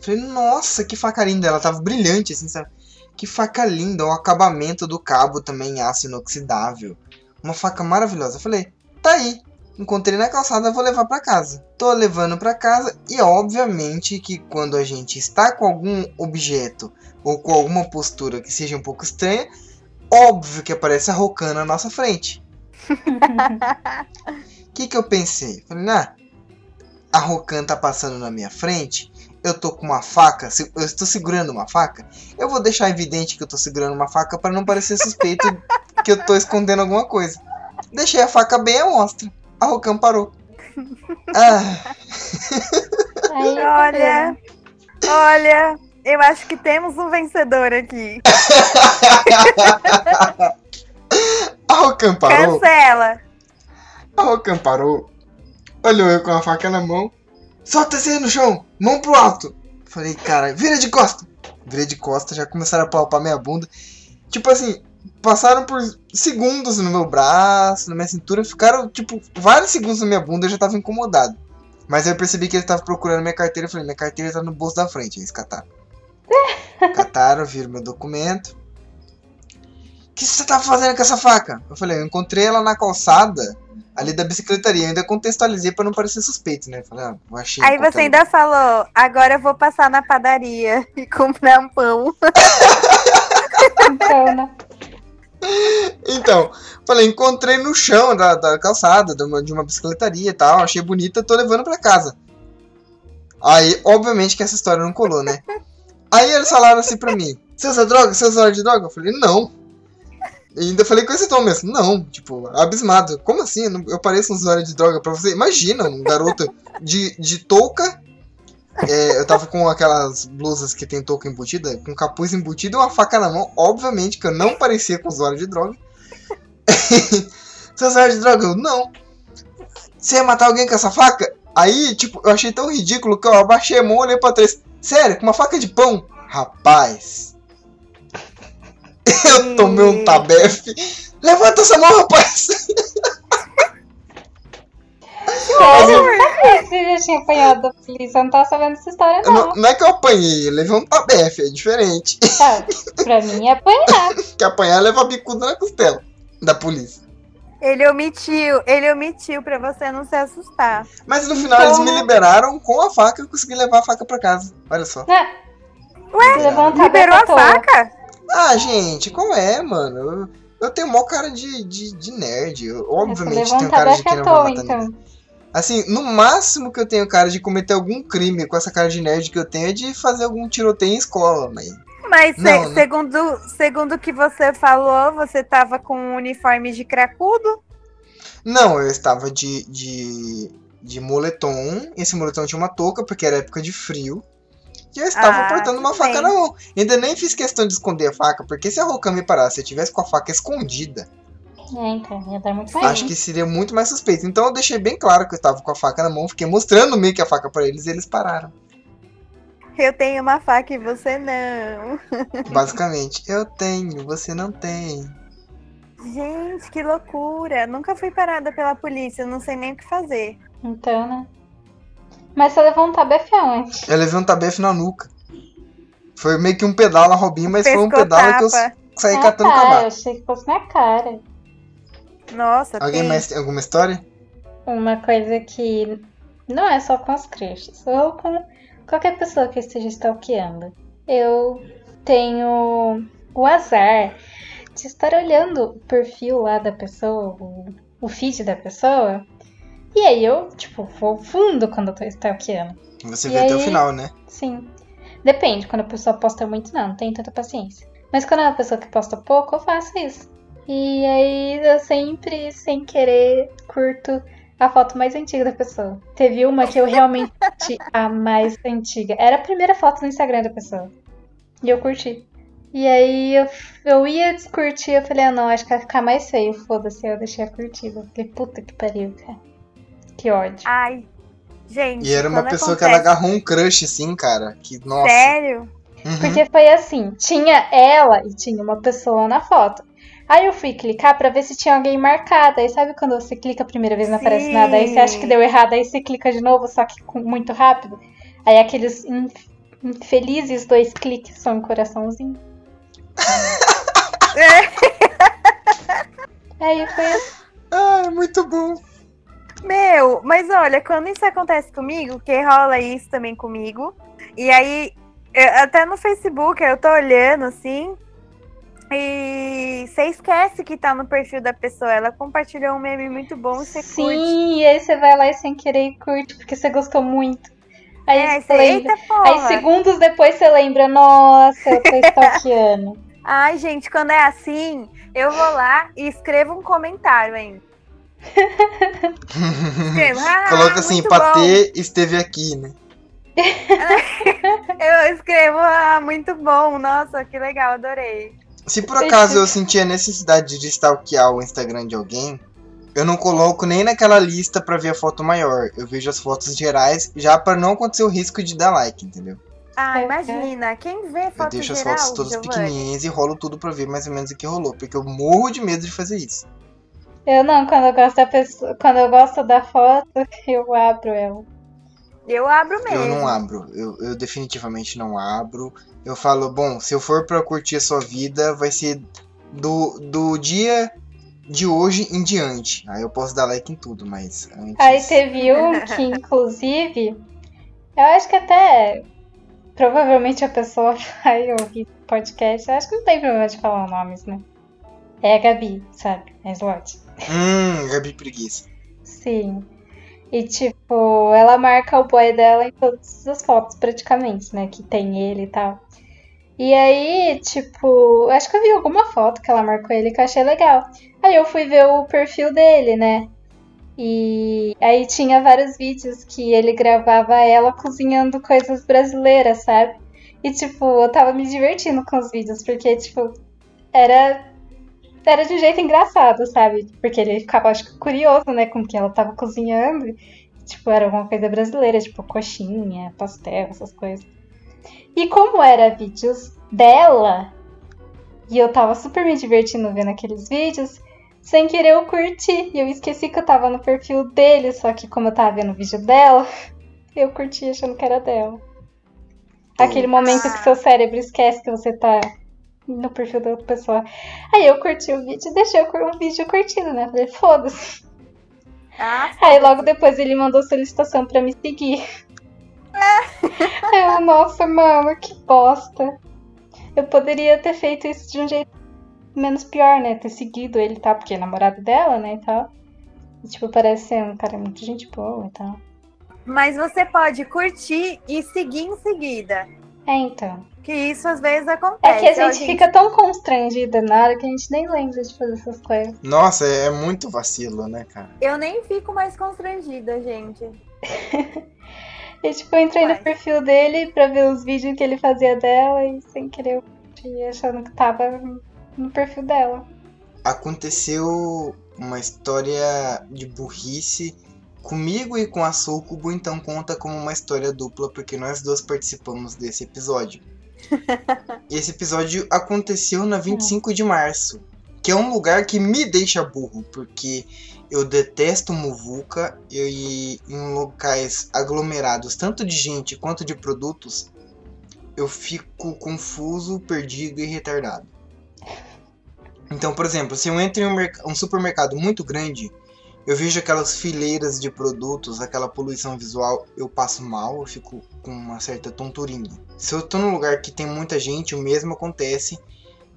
Falei, nossa, que faca linda. Ela tava brilhante, assim, sabe? Que faca linda. O acabamento do cabo também em aço inoxidável. Uma faca maravilhosa. Falei, tá aí. Encontrei na calçada, vou levar pra casa. Tô levando pra casa e obviamente que quando a gente está com algum objeto ou com alguma postura que seja um pouco estranha, óbvio que aparece a Rocan na nossa frente. O que, que eu pensei? Falei, ah, a Rocan tá passando na minha frente, eu tô com uma faca, se- eu estou segurando uma faca, eu vou deixar evidente que eu tô segurando uma faca para não parecer suspeito que eu tô escondendo alguma coisa. Deixei a faca bem à mostra. A Rocan parou. Ah, Aí, Olha, olha, eu acho que temos um vencedor aqui. a Rocan parou. Cancela. A Rocan parou. Olhou eu com a faca na mão. Solta esse aí no chão. Mão pro alto. Falei, cara, vira de costa. Virei de costa, já começaram a palpar minha bunda. Tipo assim, passaram por segundos no meu braço, na minha cintura. Ficaram, tipo, vários segundos na minha bunda. Eu já tava incomodado. Mas eu percebi que eles estavam procurando minha carteira. Eu falei, minha carteira tá no bolso da frente. Eles cataram. cataram, viram meu documento. O que você tá fazendo com essa faca? Eu falei, eu encontrei ela na calçada ali da bicicletaria. Eu ainda contextualizei pra não parecer suspeito, né? Falei, ah, Aí você ainda falou, agora eu vou passar na padaria e comprar um pão. então, né? Então, falei, encontrei no chão da, da calçada, de uma, de uma bicicletaria e tal, achei bonita, tô levando pra casa. Aí, obviamente que essa história não colou, né? Aí eles falaram assim pra mim, você usa droga? Você usa óleo de droga? Eu falei, não. E ainda falei com esse tom mesmo, não, tipo, abismado. Como assim? Eu pareço um usuário de droga pra você? Imagina, um garoto de, de touca. é, eu tava com aquelas blusas que tem touca embutida, com capuz embutido e uma faca na mão. Obviamente que eu não parecia com usuário de droga. Você é usuário de droga? Eu, não. Você ia matar alguém com essa faca? Aí, tipo, eu achei tão ridículo que eu abaixei a mão olhei pra trás. Sério, com uma faca de pão? Rapaz. Eu tomei um tabefe. Levanta essa mão, rapaz. Sério? Eu sabia que você já tinha apanhado da polícia. Eu não tava sabendo dessa história, não. Não, não é que eu apanhei, eu levei um tabefe, é diferente. Tá, pra mim é apanhar. Que apanhar é levar bicuda na costela da polícia. Ele omitiu, ele omitiu pra você não se assustar. Mas no final Então, eles me liberaram com a faca e eu consegui levar a faca pra casa. Olha só. Né? Ué, Liberou a faca? Ah, gente, qual é, mano? Eu, eu tenho mó cara de, de, de nerd. Eu, obviamente tenho cara de quem não vai matar ninguém. então. Assim, no máximo que eu tenho cara de cometer algum crime com essa cara de nerd que eu tenho é de fazer algum tiroteio em escola, mas. Mas se- Não, né? segundo segundo o que você falou, você tava com um uniforme de cracudo? Não, eu estava de, de, de moletom. Esse moletom tinha uma touca, porque era época de frio. E eu estava Ah, portando uma faca bem. na mão. Ainda nem fiz questão de esconder a faca, porque se a Rocan me parasse e eu tivesse com a faca escondida, É, então, ia dar muito. Acho que seria muito mais suspeito. Então eu deixei bem claro que eu tava com a faca na mão, fiquei mostrando meio que a faca pra eles e eles pararam. Eu tenho uma faca e você não. Basicamente, eu tenho, você não tem. Gente, que loucura. Nunca fui parada pela polícia, não sei nem o que fazer. Então, né? Mas você levou um tabefião antes. Eu levei um tabefe na nuca. Foi meio que um pedal na Robin, mas foi um Pescou pedal que eu tapa. saí Ah, catando tá, eu cavaco. achei que fosse na cara. Nossa, Alguém tem. mais tem alguma história? Uma coisa que não é só com as crushes, ou com qualquer pessoa que esteja stalkeando. Eu tenho o azar de estar olhando o perfil lá da pessoa, o, o feed da pessoa, e aí eu, tipo, vou fundo quando eu tô stalkeando. Você E viu até o aí? final, né? Sim. Depende, quando a pessoa posta muito, não, não tenho tanta paciência. Mas quando é uma pessoa que posta pouco, eu faço isso. E aí eu sempre, sem querer, curto a foto mais antiga da pessoa. Teve uma que eu realmente curti a mais antiga. Era a primeira foto no Instagram da pessoa. E eu curti. E aí eu, eu ia descurtir, eu falei, ah não, acho que vai ficar mais feio. Foda-se, eu deixei a curtida. Fiquei, puta que pariu, cara. Que ódio. Ai, gente. E era uma pessoa que ela acontece- agarrou um crush, assim, cara. Que, nossa. Sério? Uhum. Porque foi assim, tinha ela e tinha uma pessoa na foto. Aí eu fui clicar pra ver se tinha alguém marcado. Aí sabe quando você clica a primeira vez e não aparece Sim. nada? Aí você acha que deu errado, aí você clica de novo, só que muito rápido. Aí aqueles inf- infelizes dois cliques são um coraçãozinho. Aí foi assim. Ai, muito bom. Meu, mas olha, quando isso acontece comigo, que rola isso também comigo, e aí, eu- até no Facebook, eu tô olhando assim, e você esquece que tá no perfil da pessoa. Ela compartilhou um meme muito bom e você Sim, curte. e aí você vai lá e sem querer e curte, porque você gostou muito. Aí É, você lembra. porra. Aí segundos depois você lembra, nossa, eu tô stalkeando. Ai, gente, quando é assim, eu vou lá e escrevo um comentário ainda. Ah, Coloca assim, bom. Patê esteve aqui, né? Eu escrevo, ah, muito bom, nossa, que legal, adorei. Se por acaso eu sentir a necessidade de stalkear o Instagram de alguém, eu não coloco nem naquela lista pra ver a foto maior. Eu vejo as fotos gerais já pra não acontecer o risco de dar like, entendeu? Ah, imagina, quem vê Eu foto deixo as geral, fotos todas pequenininhas e rolo tudo pra ver mais ou menos o que rolou, porque eu morro de medo de fazer isso. Eu não, quando eu gosto da pessoa, quando eu gosto da foto, eu abro ela. Eu abro mesmo. Eu não abro, eu, eu definitivamente não abro. Eu falo, bom, se eu for pra curtir a sua vida, vai ser do, do dia de hoje em diante. Aí eu posso dar like em tudo, mas antes... Aí teve um que, inclusive, eu acho que até provavelmente a pessoa vai ouvir podcast. Eu acho que não tem problema de falar nomes, né? É a Gabi, sabe? A Slot. Hum, Gabi Preguiça. Sim. E tipo, ela marca o boy dela em todas as fotos, praticamente, né? Que tem ele e tal. E aí, tipo, acho que eu vi alguma foto que ela marcou ele que eu achei legal. Aí eu fui ver o perfil dele, né? E aí tinha vários vídeos que ele gravava ela cozinhando coisas brasileiras, sabe? E tipo, eu tava me divertindo com os vídeos, porque, tipo, era era de um jeito engraçado, sabe? Porque ele ficava, acho que, curioso, né, com o que ela tava cozinhando. Tipo, era alguma coisa brasileira, tipo coxinha, pastel, essas coisas. E como era vídeos dela, e eu tava super me divertindo vendo aqueles vídeos, sem querer eu curti. E eu esqueci que eu tava no perfil dele, só que como eu tava vendo o vídeo dela, eu curti achando que era dela. Aquele momento que seu cérebro esquece que você tá no perfil da outra pessoa. Aí eu curti o vídeo e deixei o vídeo curtido, né? Falei, foda-se. Ah, Aí logo depois ele mandou solicitação pra me seguir. Aí eu, nossa, mano, que bosta. Eu poderia ter feito isso de um jeito menos pior, né? Ter seguido ele tal, porque é namorado dela, né, e tal. E, tipo, parece ser um cara muito gente boa e tal. Mas você pode curtir e seguir em seguida. É, então. Que isso às vezes É acontece. que a Ó, gente fica tão constrangida na hora que a gente nem lembra de fazer essas coisas. Nossa, é é muito vacilo, né, cara? Eu nem fico mais constrangida, gente. E, tipo, eu entrei no perfil dele pra ver os vídeos que ele fazia dela e sem querer eu achando que tava no perfil dela. aconteceu uma história de burrice comigo e com a Sucubo, então conta como uma história dupla, porque nós dois participamos desse episódio. esse episódio aconteceu na 25 de março, que é um lugar que me deixa burro, porque eu detesto muvuca e em locais aglomerados, tanto de gente quanto de produtos, eu fico confuso, perdido e retardado. Então, por exemplo, se eu entro em um, um supermercado muito grande, eu vejo aquelas fileiras de produtos, aquela poluição visual, eu passo mal, eu fico com uma certa tonturinha. Se eu tô num lugar que tem muita gente, o mesmo acontece,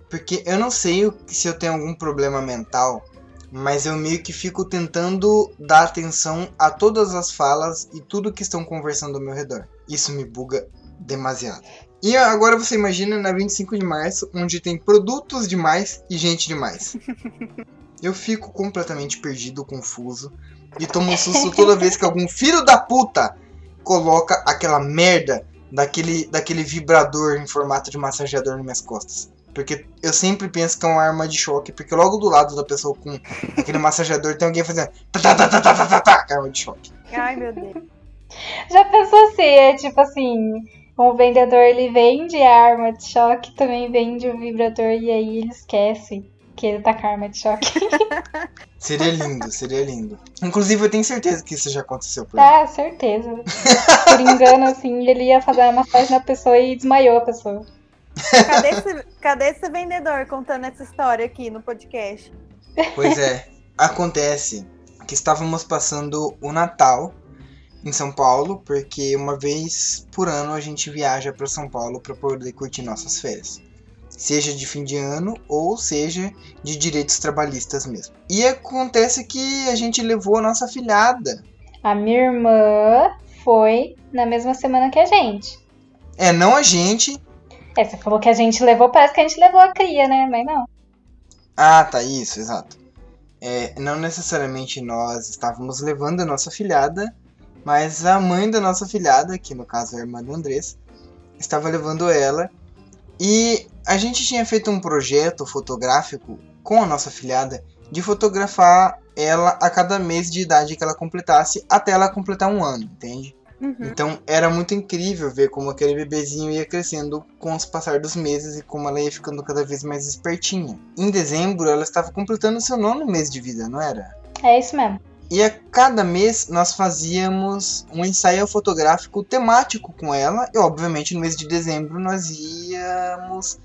porque eu não sei se eu tenho algum problema mental, mas eu meio que fico tentando dar atenção a todas as falas e tudo que estão conversando ao meu redor. Isso me buga demasiado. E agora você imagina na 25 de março, onde tem produtos demais e gente demais. Eu fico completamente perdido, confuso e tomo susto toda vez que algum filho da puta coloca aquela merda daquele, daquele vibrador em formato de massageador nas minhas costas. Porque eu sempre penso que é uma arma de choque, porque logo do lado da pessoa com aquele massageador tem alguém fazendo é arma de choque. Ai, meu Deus. Já pensou se é tipo assim, o vendedor ele vende a arma de choque, também vende o vibrador e aí ele esquece que ele tá com a arma de choque. Seria lindo, seria lindo. Inclusive, eu tenho certeza que isso já aconteceu por. Ah, certeza. Por engano, assim, ele ia fazer uma massagem na pessoa e desmaiou a pessoa. Cadê esse, cadê esse vendedor contando essa história aqui no podcast? Pois é, acontece que estávamos passando o Natal em São Paulo, porque uma vez por ano a gente viaja para São Paulo para poder curtir nossas férias. Seja de fim de ano ou seja de direitos trabalhistas mesmo. E acontece que a gente levou a nossa filhada. A minha irmã foi na mesma semana que a gente. É, não a gente. É, você falou que a gente levou, parece que a gente levou a cria, né? Mas não. Ah, tá, isso, exato. É, não necessariamente nós estávamos levando a nossa filhada, mas a mãe da nossa filhada, que no caso é a irmã do Andrés, estava levando ela. E a gente tinha feito um projeto fotográfico com a nossa filhada de fotografar ela a cada mês de idade que ela completasse até ela completar um ano, entende? Uhum. Então era muito incrível ver como aquele bebezinho ia crescendo com os passar dos meses e como ela ia ficando cada vez mais espertinha. Em dezembro ela estava completando seu nono mês de vida, não era? É isso mesmo. E a cada mês nós fazíamos um ensaio fotográfico temático com ela. E obviamente no mês de dezembro nós íamos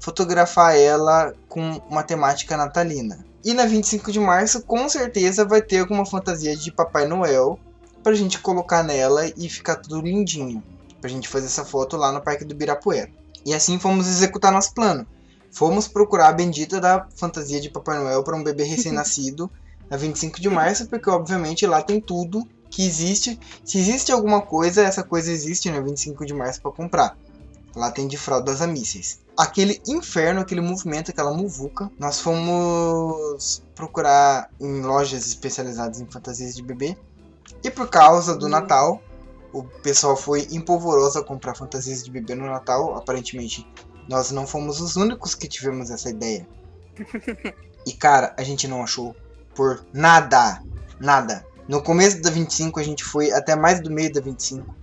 fotografar ela com uma temática natalina. E na 25 de março com certeza vai ter alguma fantasia de Papai Noel pra gente colocar nela e ficar tudo lindinho. Pra gente fazer essa foto lá no Parque do Birapuera. E assim fomos executar nosso plano. Fomos procurar a bendita da fantasia de Papai Noel para um bebê recém-nascido na 25 de março, porque obviamente lá tem tudo que existe. Se existe alguma coisa, essa coisa existe na 25 de março para comprar. Lá tem de fraldas a mísseis. Aquele inferno, aquele movimento, aquela muvuca. Nós fomos procurar em lojas especializadas em fantasias de bebê. E por causa do Natal, o pessoal foi empolvoroso a comprar fantasias de bebê no Natal. Aparentemente, nós não fomos os únicos que tivemos essa ideia. E cara, a gente não achou por nada. Nada. No começo da 25 a gente foi até mais do meio da 25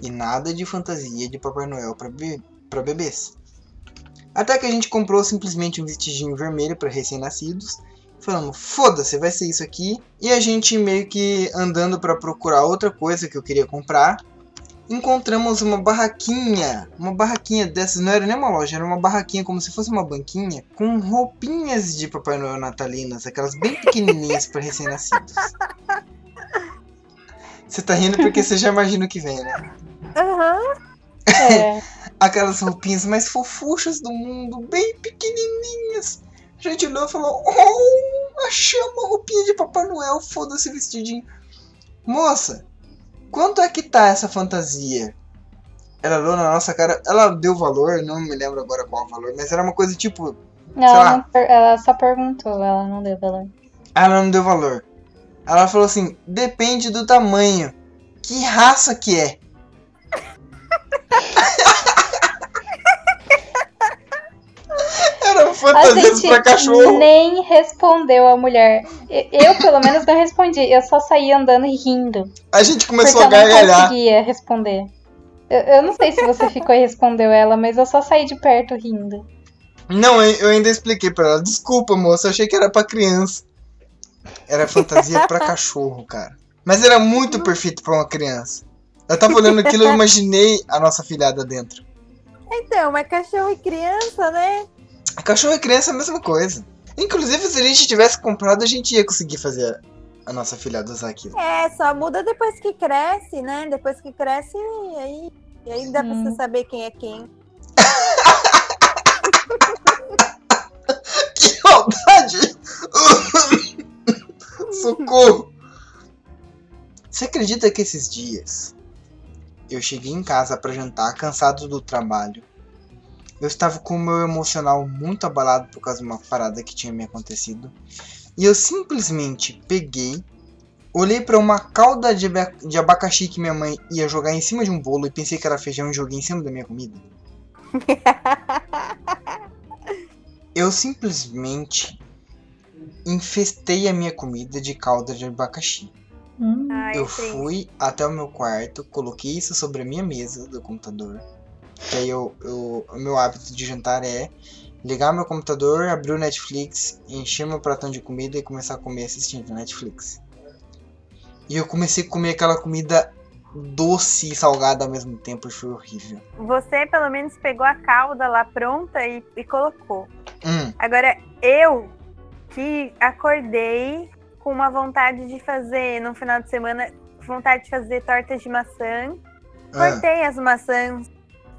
e nada de fantasia de Papai Noel para be bebês. Até que a gente comprou simplesmente um vestidinho vermelho para recém-nascidos. Falamos, foda-se, vai ser isso aqui. E a gente meio que andando para procurar outra coisa que eu queria comprar. Encontramos uma barraquinha, uma barraquinha dessas, não era nem uma loja, era uma barraquinha como se fosse uma banquinha, com roupinhas de Papai Noel natalinas, aquelas bem pequenininhas para recém-nascidos. Você tá rindo porque você já imagina o que vem, né? Aham. É. aquelas roupinhas mais fofuchas do mundo, bem pequenininhas. A gente olhou e falou: Oh, achei uma roupinha de Papai Noel, foda-se vestidinho. Moça, quanto é que tá essa fantasia? Ela olhou na nossa cara, ela deu valor, não me lembro agora qual o valor, mas era uma coisa tipo. Não, ela, não per- ela só perguntou, ela não deu valor. Ela não deu valor. Ela falou assim: depende do tamanho. Que raça que é? Fantasias pra cachorro. nem respondeu a mulher. Eu, pelo menos, não respondi. Eu só saí andando e rindo. A gente começou a eu não gargalhar. conseguia responder. Eu, eu não sei se você ficou e respondeu ela, mas eu só saí de perto rindo. Não, eu eu ainda expliquei pra ela. Desculpa, moça, eu achei que era pra criança. Era fantasia pra cachorro, cara. Mas era muito perfeito pra uma criança. Eu tava olhando aquilo e eu imaginei a nossa filhada dentro. Então, mas cachorro e criança, né? Cachorro e criança é a mesma coisa. Inclusive, se a gente tivesse comprado, a gente ia conseguir fazer a, nossa filhada usar aquilo. É, só muda depois que cresce, né? Depois que cresce, aí, aí dá pra você saber quem é quem. Que maldade! Socorro! Você acredita que esses dias eu cheguei em casa pra jantar, cansado do trabalho? Eu estava com o meu emocional muito abalado por causa de uma parada que tinha me acontecido. E eu simplesmente peguei, olhei pra uma calda de, aba- de abacaxi que minha mãe ia jogar em cima de um bolo e pensei que era feijão e joguei em cima da minha comida. Eu simplesmente infestei a minha comida de calda de abacaxi. Hum. Ai, eu triste. fui até o meu quarto, coloquei isso sobre a minha mesa do computador. Que aí eu, eu- o meu hábito de jantar é ligar meu computador, abrir o Netflix, encher meu pratão de comida e começar a comer assistindo Netflix. E eu comecei a comer aquela comida doce e salgada ao mesmo tempo e foi horrível. Você pelo menos pegou a calda lá pronta e, e colocou. Hum, Agora, eu que acordei com uma vontade de fazer, no final de semana, vontade de fazer tortas de maçã. ah, Cortei as maçãs,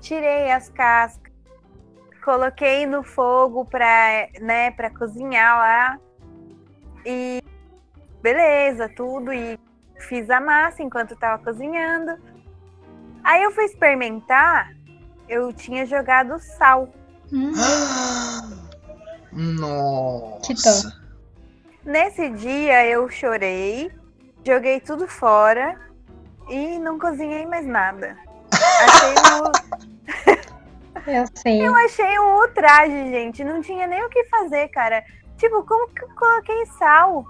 tirei as cascas, coloquei no fogo pra, né, pra cozinhar lá. E beleza, tudo. E fiz a massa enquanto tava cozinhando. Aí eu fui experimentar, eu tinha jogado sal. Hum. Que Nossa. Nesse dia eu chorei, joguei tudo fora e não cozinhei mais nada. Achei um, Eu sei. eu achei um ultraje, gente. Não tinha nem o que fazer, cara. Tipo, como que eu coloquei sal?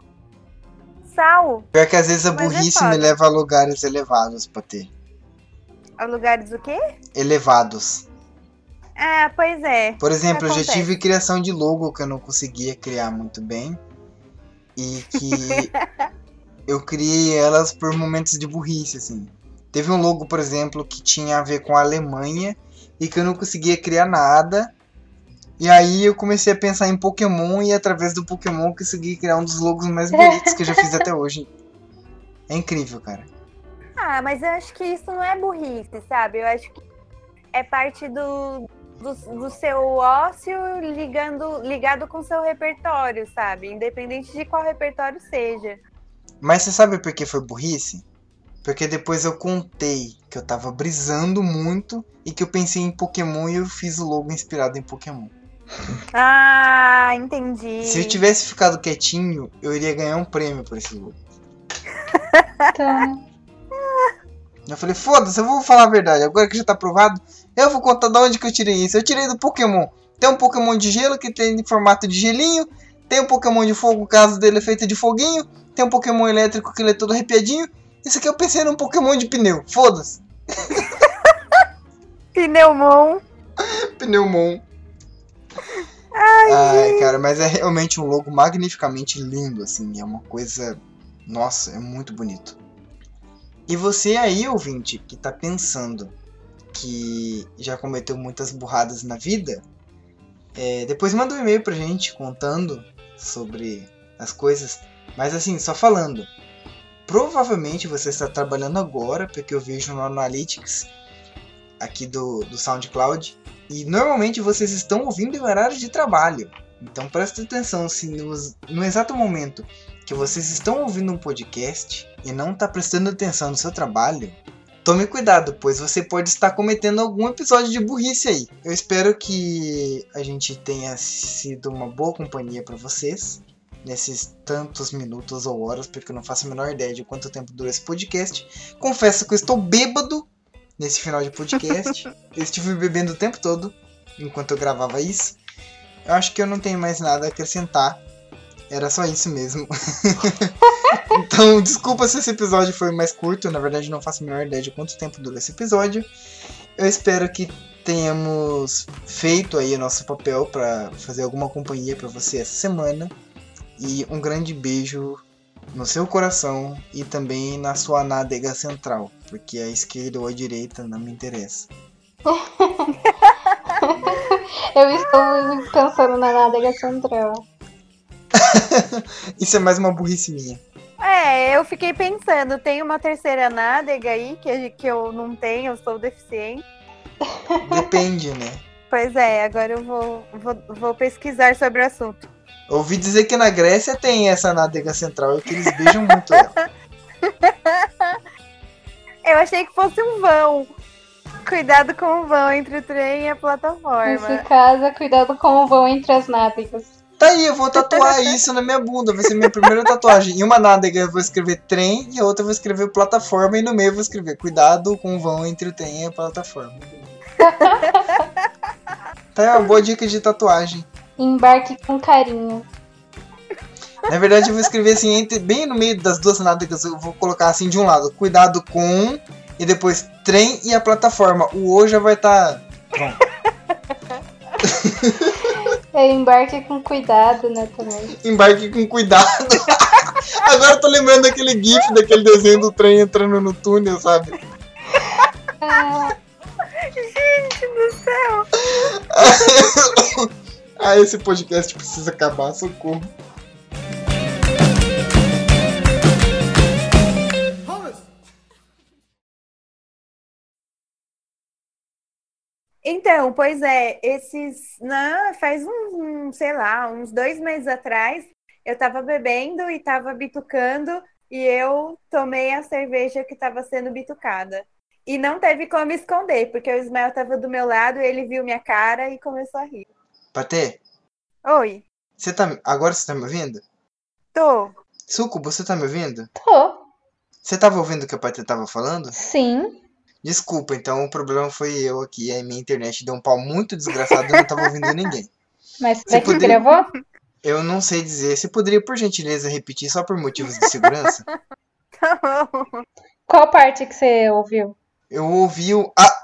Sal Pior que às vezes a Mas é burrice me foda. leva a lugares elevados pra ter. a lugares do quê? Elevados. Ah, pois é. Por exemplo, eu já tive criação de logo que eu não conseguia criar muito bem. E que eu criei elas por momentos de burrice, assim. Teve um logo, por exemplo, que tinha a ver com a Alemanha e que eu não conseguia criar nada. E aí eu comecei a pensar em Pokémon e através do Pokémon eu consegui criar um dos logos mais bonitos que eu já fiz até hoje. É incrível, cara. Ah, mas eu acho que isso não é burrice, sabe? Eu acho que é parte do, do, do seu ócio ligando, ligado com o seu repertório, sabe? Independente de qual repertório seja. Mas você sabe por que foi burrice? Porque depois eu contei que eu tava brisando muito e que eu pensei em Pokémon e eu fiz o logo inspirado em Pokémon. Ah, entendi. Se eu tivesse ficado quietinho, eu iria ganhar um prêmio por esse logo. Então, Eu falei, foda-se, eu vou falar a verdade. Agora que já tá provado, eu vou contar de onde que eu tirei isso. Eu tirei do Pokémon. Tem um Pokémon de gelo que tem em formato de gelinho. Tem um Pokémon de fogo, o caso dele é feito de foguinho. Tem um Pokémon elétrico que ele é todo arrepiadinho. Isso aqui eu pensei num Pokémon de pneu. Foda-se. Pneumon. Pneumon. Ai, cara, mas é realmente um logo magnificamente lindo, assim. É uma coisa. Nossa, é muito bonito. E você aí, ouvinte, que tá pensando que já cometeu muitas burradas na vida, é, depois manda um e-mail pra gente contando sobre as coisas. Mas assim, só falando. Provavelmente você está trabalhando agora, porque eu vejo no Analytics aqui do, do SoundCloud. E normalmente vocês estão ouvindo em horário de trabalho. Então presta atenção se no, no exato momento que vocês estão ouvindo um podcast e não está prestando atenção no seu trabalho, tome cuidado, pois você pode estar cometendo algum episódio de burrice aí. Eu espero que a gente tenha sido uma boa companhia para vocês nesses tantos minutos ou horas, porque eu não faço a menor ideia de quanto tempo dura esse podcast. Confesso que eu estou bêbado nesse final de podcast. eu estive bebendo o tempo todo enquanto eu gravava isso. eu acho que eu não tenho mais nada a acrescentar. Era só isso mesmo. então, desculpa se esse episódio foi mais curto. Na verdade, não faço a menor ideia de quanto tempo dura esse episódio. Eu espero que tenhamos feito aí o nosso papel para fazer alguma companhia para você essa semana. E um grande beijo no seu coração e também na sua nádega central, porque a esquerda ou a direita não me interessa. Eu estou pensando na nádega central. Isso é mais uma burrice minha. É, eu fiquei pensando, tem uma terceira nádega aí que, que eu não tenho, eu sou deficiente. Depende, né? Pois é, agora eu vou, vou, vou pesquisar sobre o assunto. Ouvi dizer que na Grécia tem essa nádega central e que eles beijam muito ela. Eu achei que fosse um vão. Cuidado com o vão entre o trem e a plataforma. Nesse caso, cuidado com o vão entre as nádegas. Tá aí, eu vou tatuar isso na minha bunda. Vai ser minha primeira tatuagem. Em uma nádega eu vou escrever trem e a outra eu vou escrever plataforma. E no meio eu vou escrever cuidado com o vão entre o trem e a plataforma. tá aí uma boa dica de tatuagem. Embarque com carinho. Na verdade, eu vou escrever assim, entre, bem no meio das duas nádegas, eu vou colocar assim de um lado, cuidado com, e depois trem e a plataforma. O O já vai estar. Tá... É, embarque com cuidado, né, também. Embarque com cuidado. Agora eu tô lembrando daquele gif, daquele desenho do trem entrando no túnel, sabe? Ah. Gente do céu! ah, esse podcast precisa acabar, socorro. Então, pois é, esses. Não, faz um, um, sei lá, uns dois meses atrás, eu tava bebendo e tava bitucando e eu tomei a cerveja que tava sendo bitucada. E não teve como esconder, porque o Ismael tava do meu lado, ele viu minha cara e começou a rir. Patê? Oi. Você tá. Agora você tá me ouvindo? Tô. Suco, você tá me ouvindo? Tô. Você tava ouvindo o que a Patê tava falando? Sim. Desculpa, então o problema foi eu aqui. A minha internet deu um pau muito desgraçado e eu não tava ouvindo ninguém. Mas você poderia... gravou? Eu não sei dizer. Você poderia, por gentileza, repetir só por motivos de segurança? tá bom. Qual parte que você ouviu? Eu ouvi o. Ah!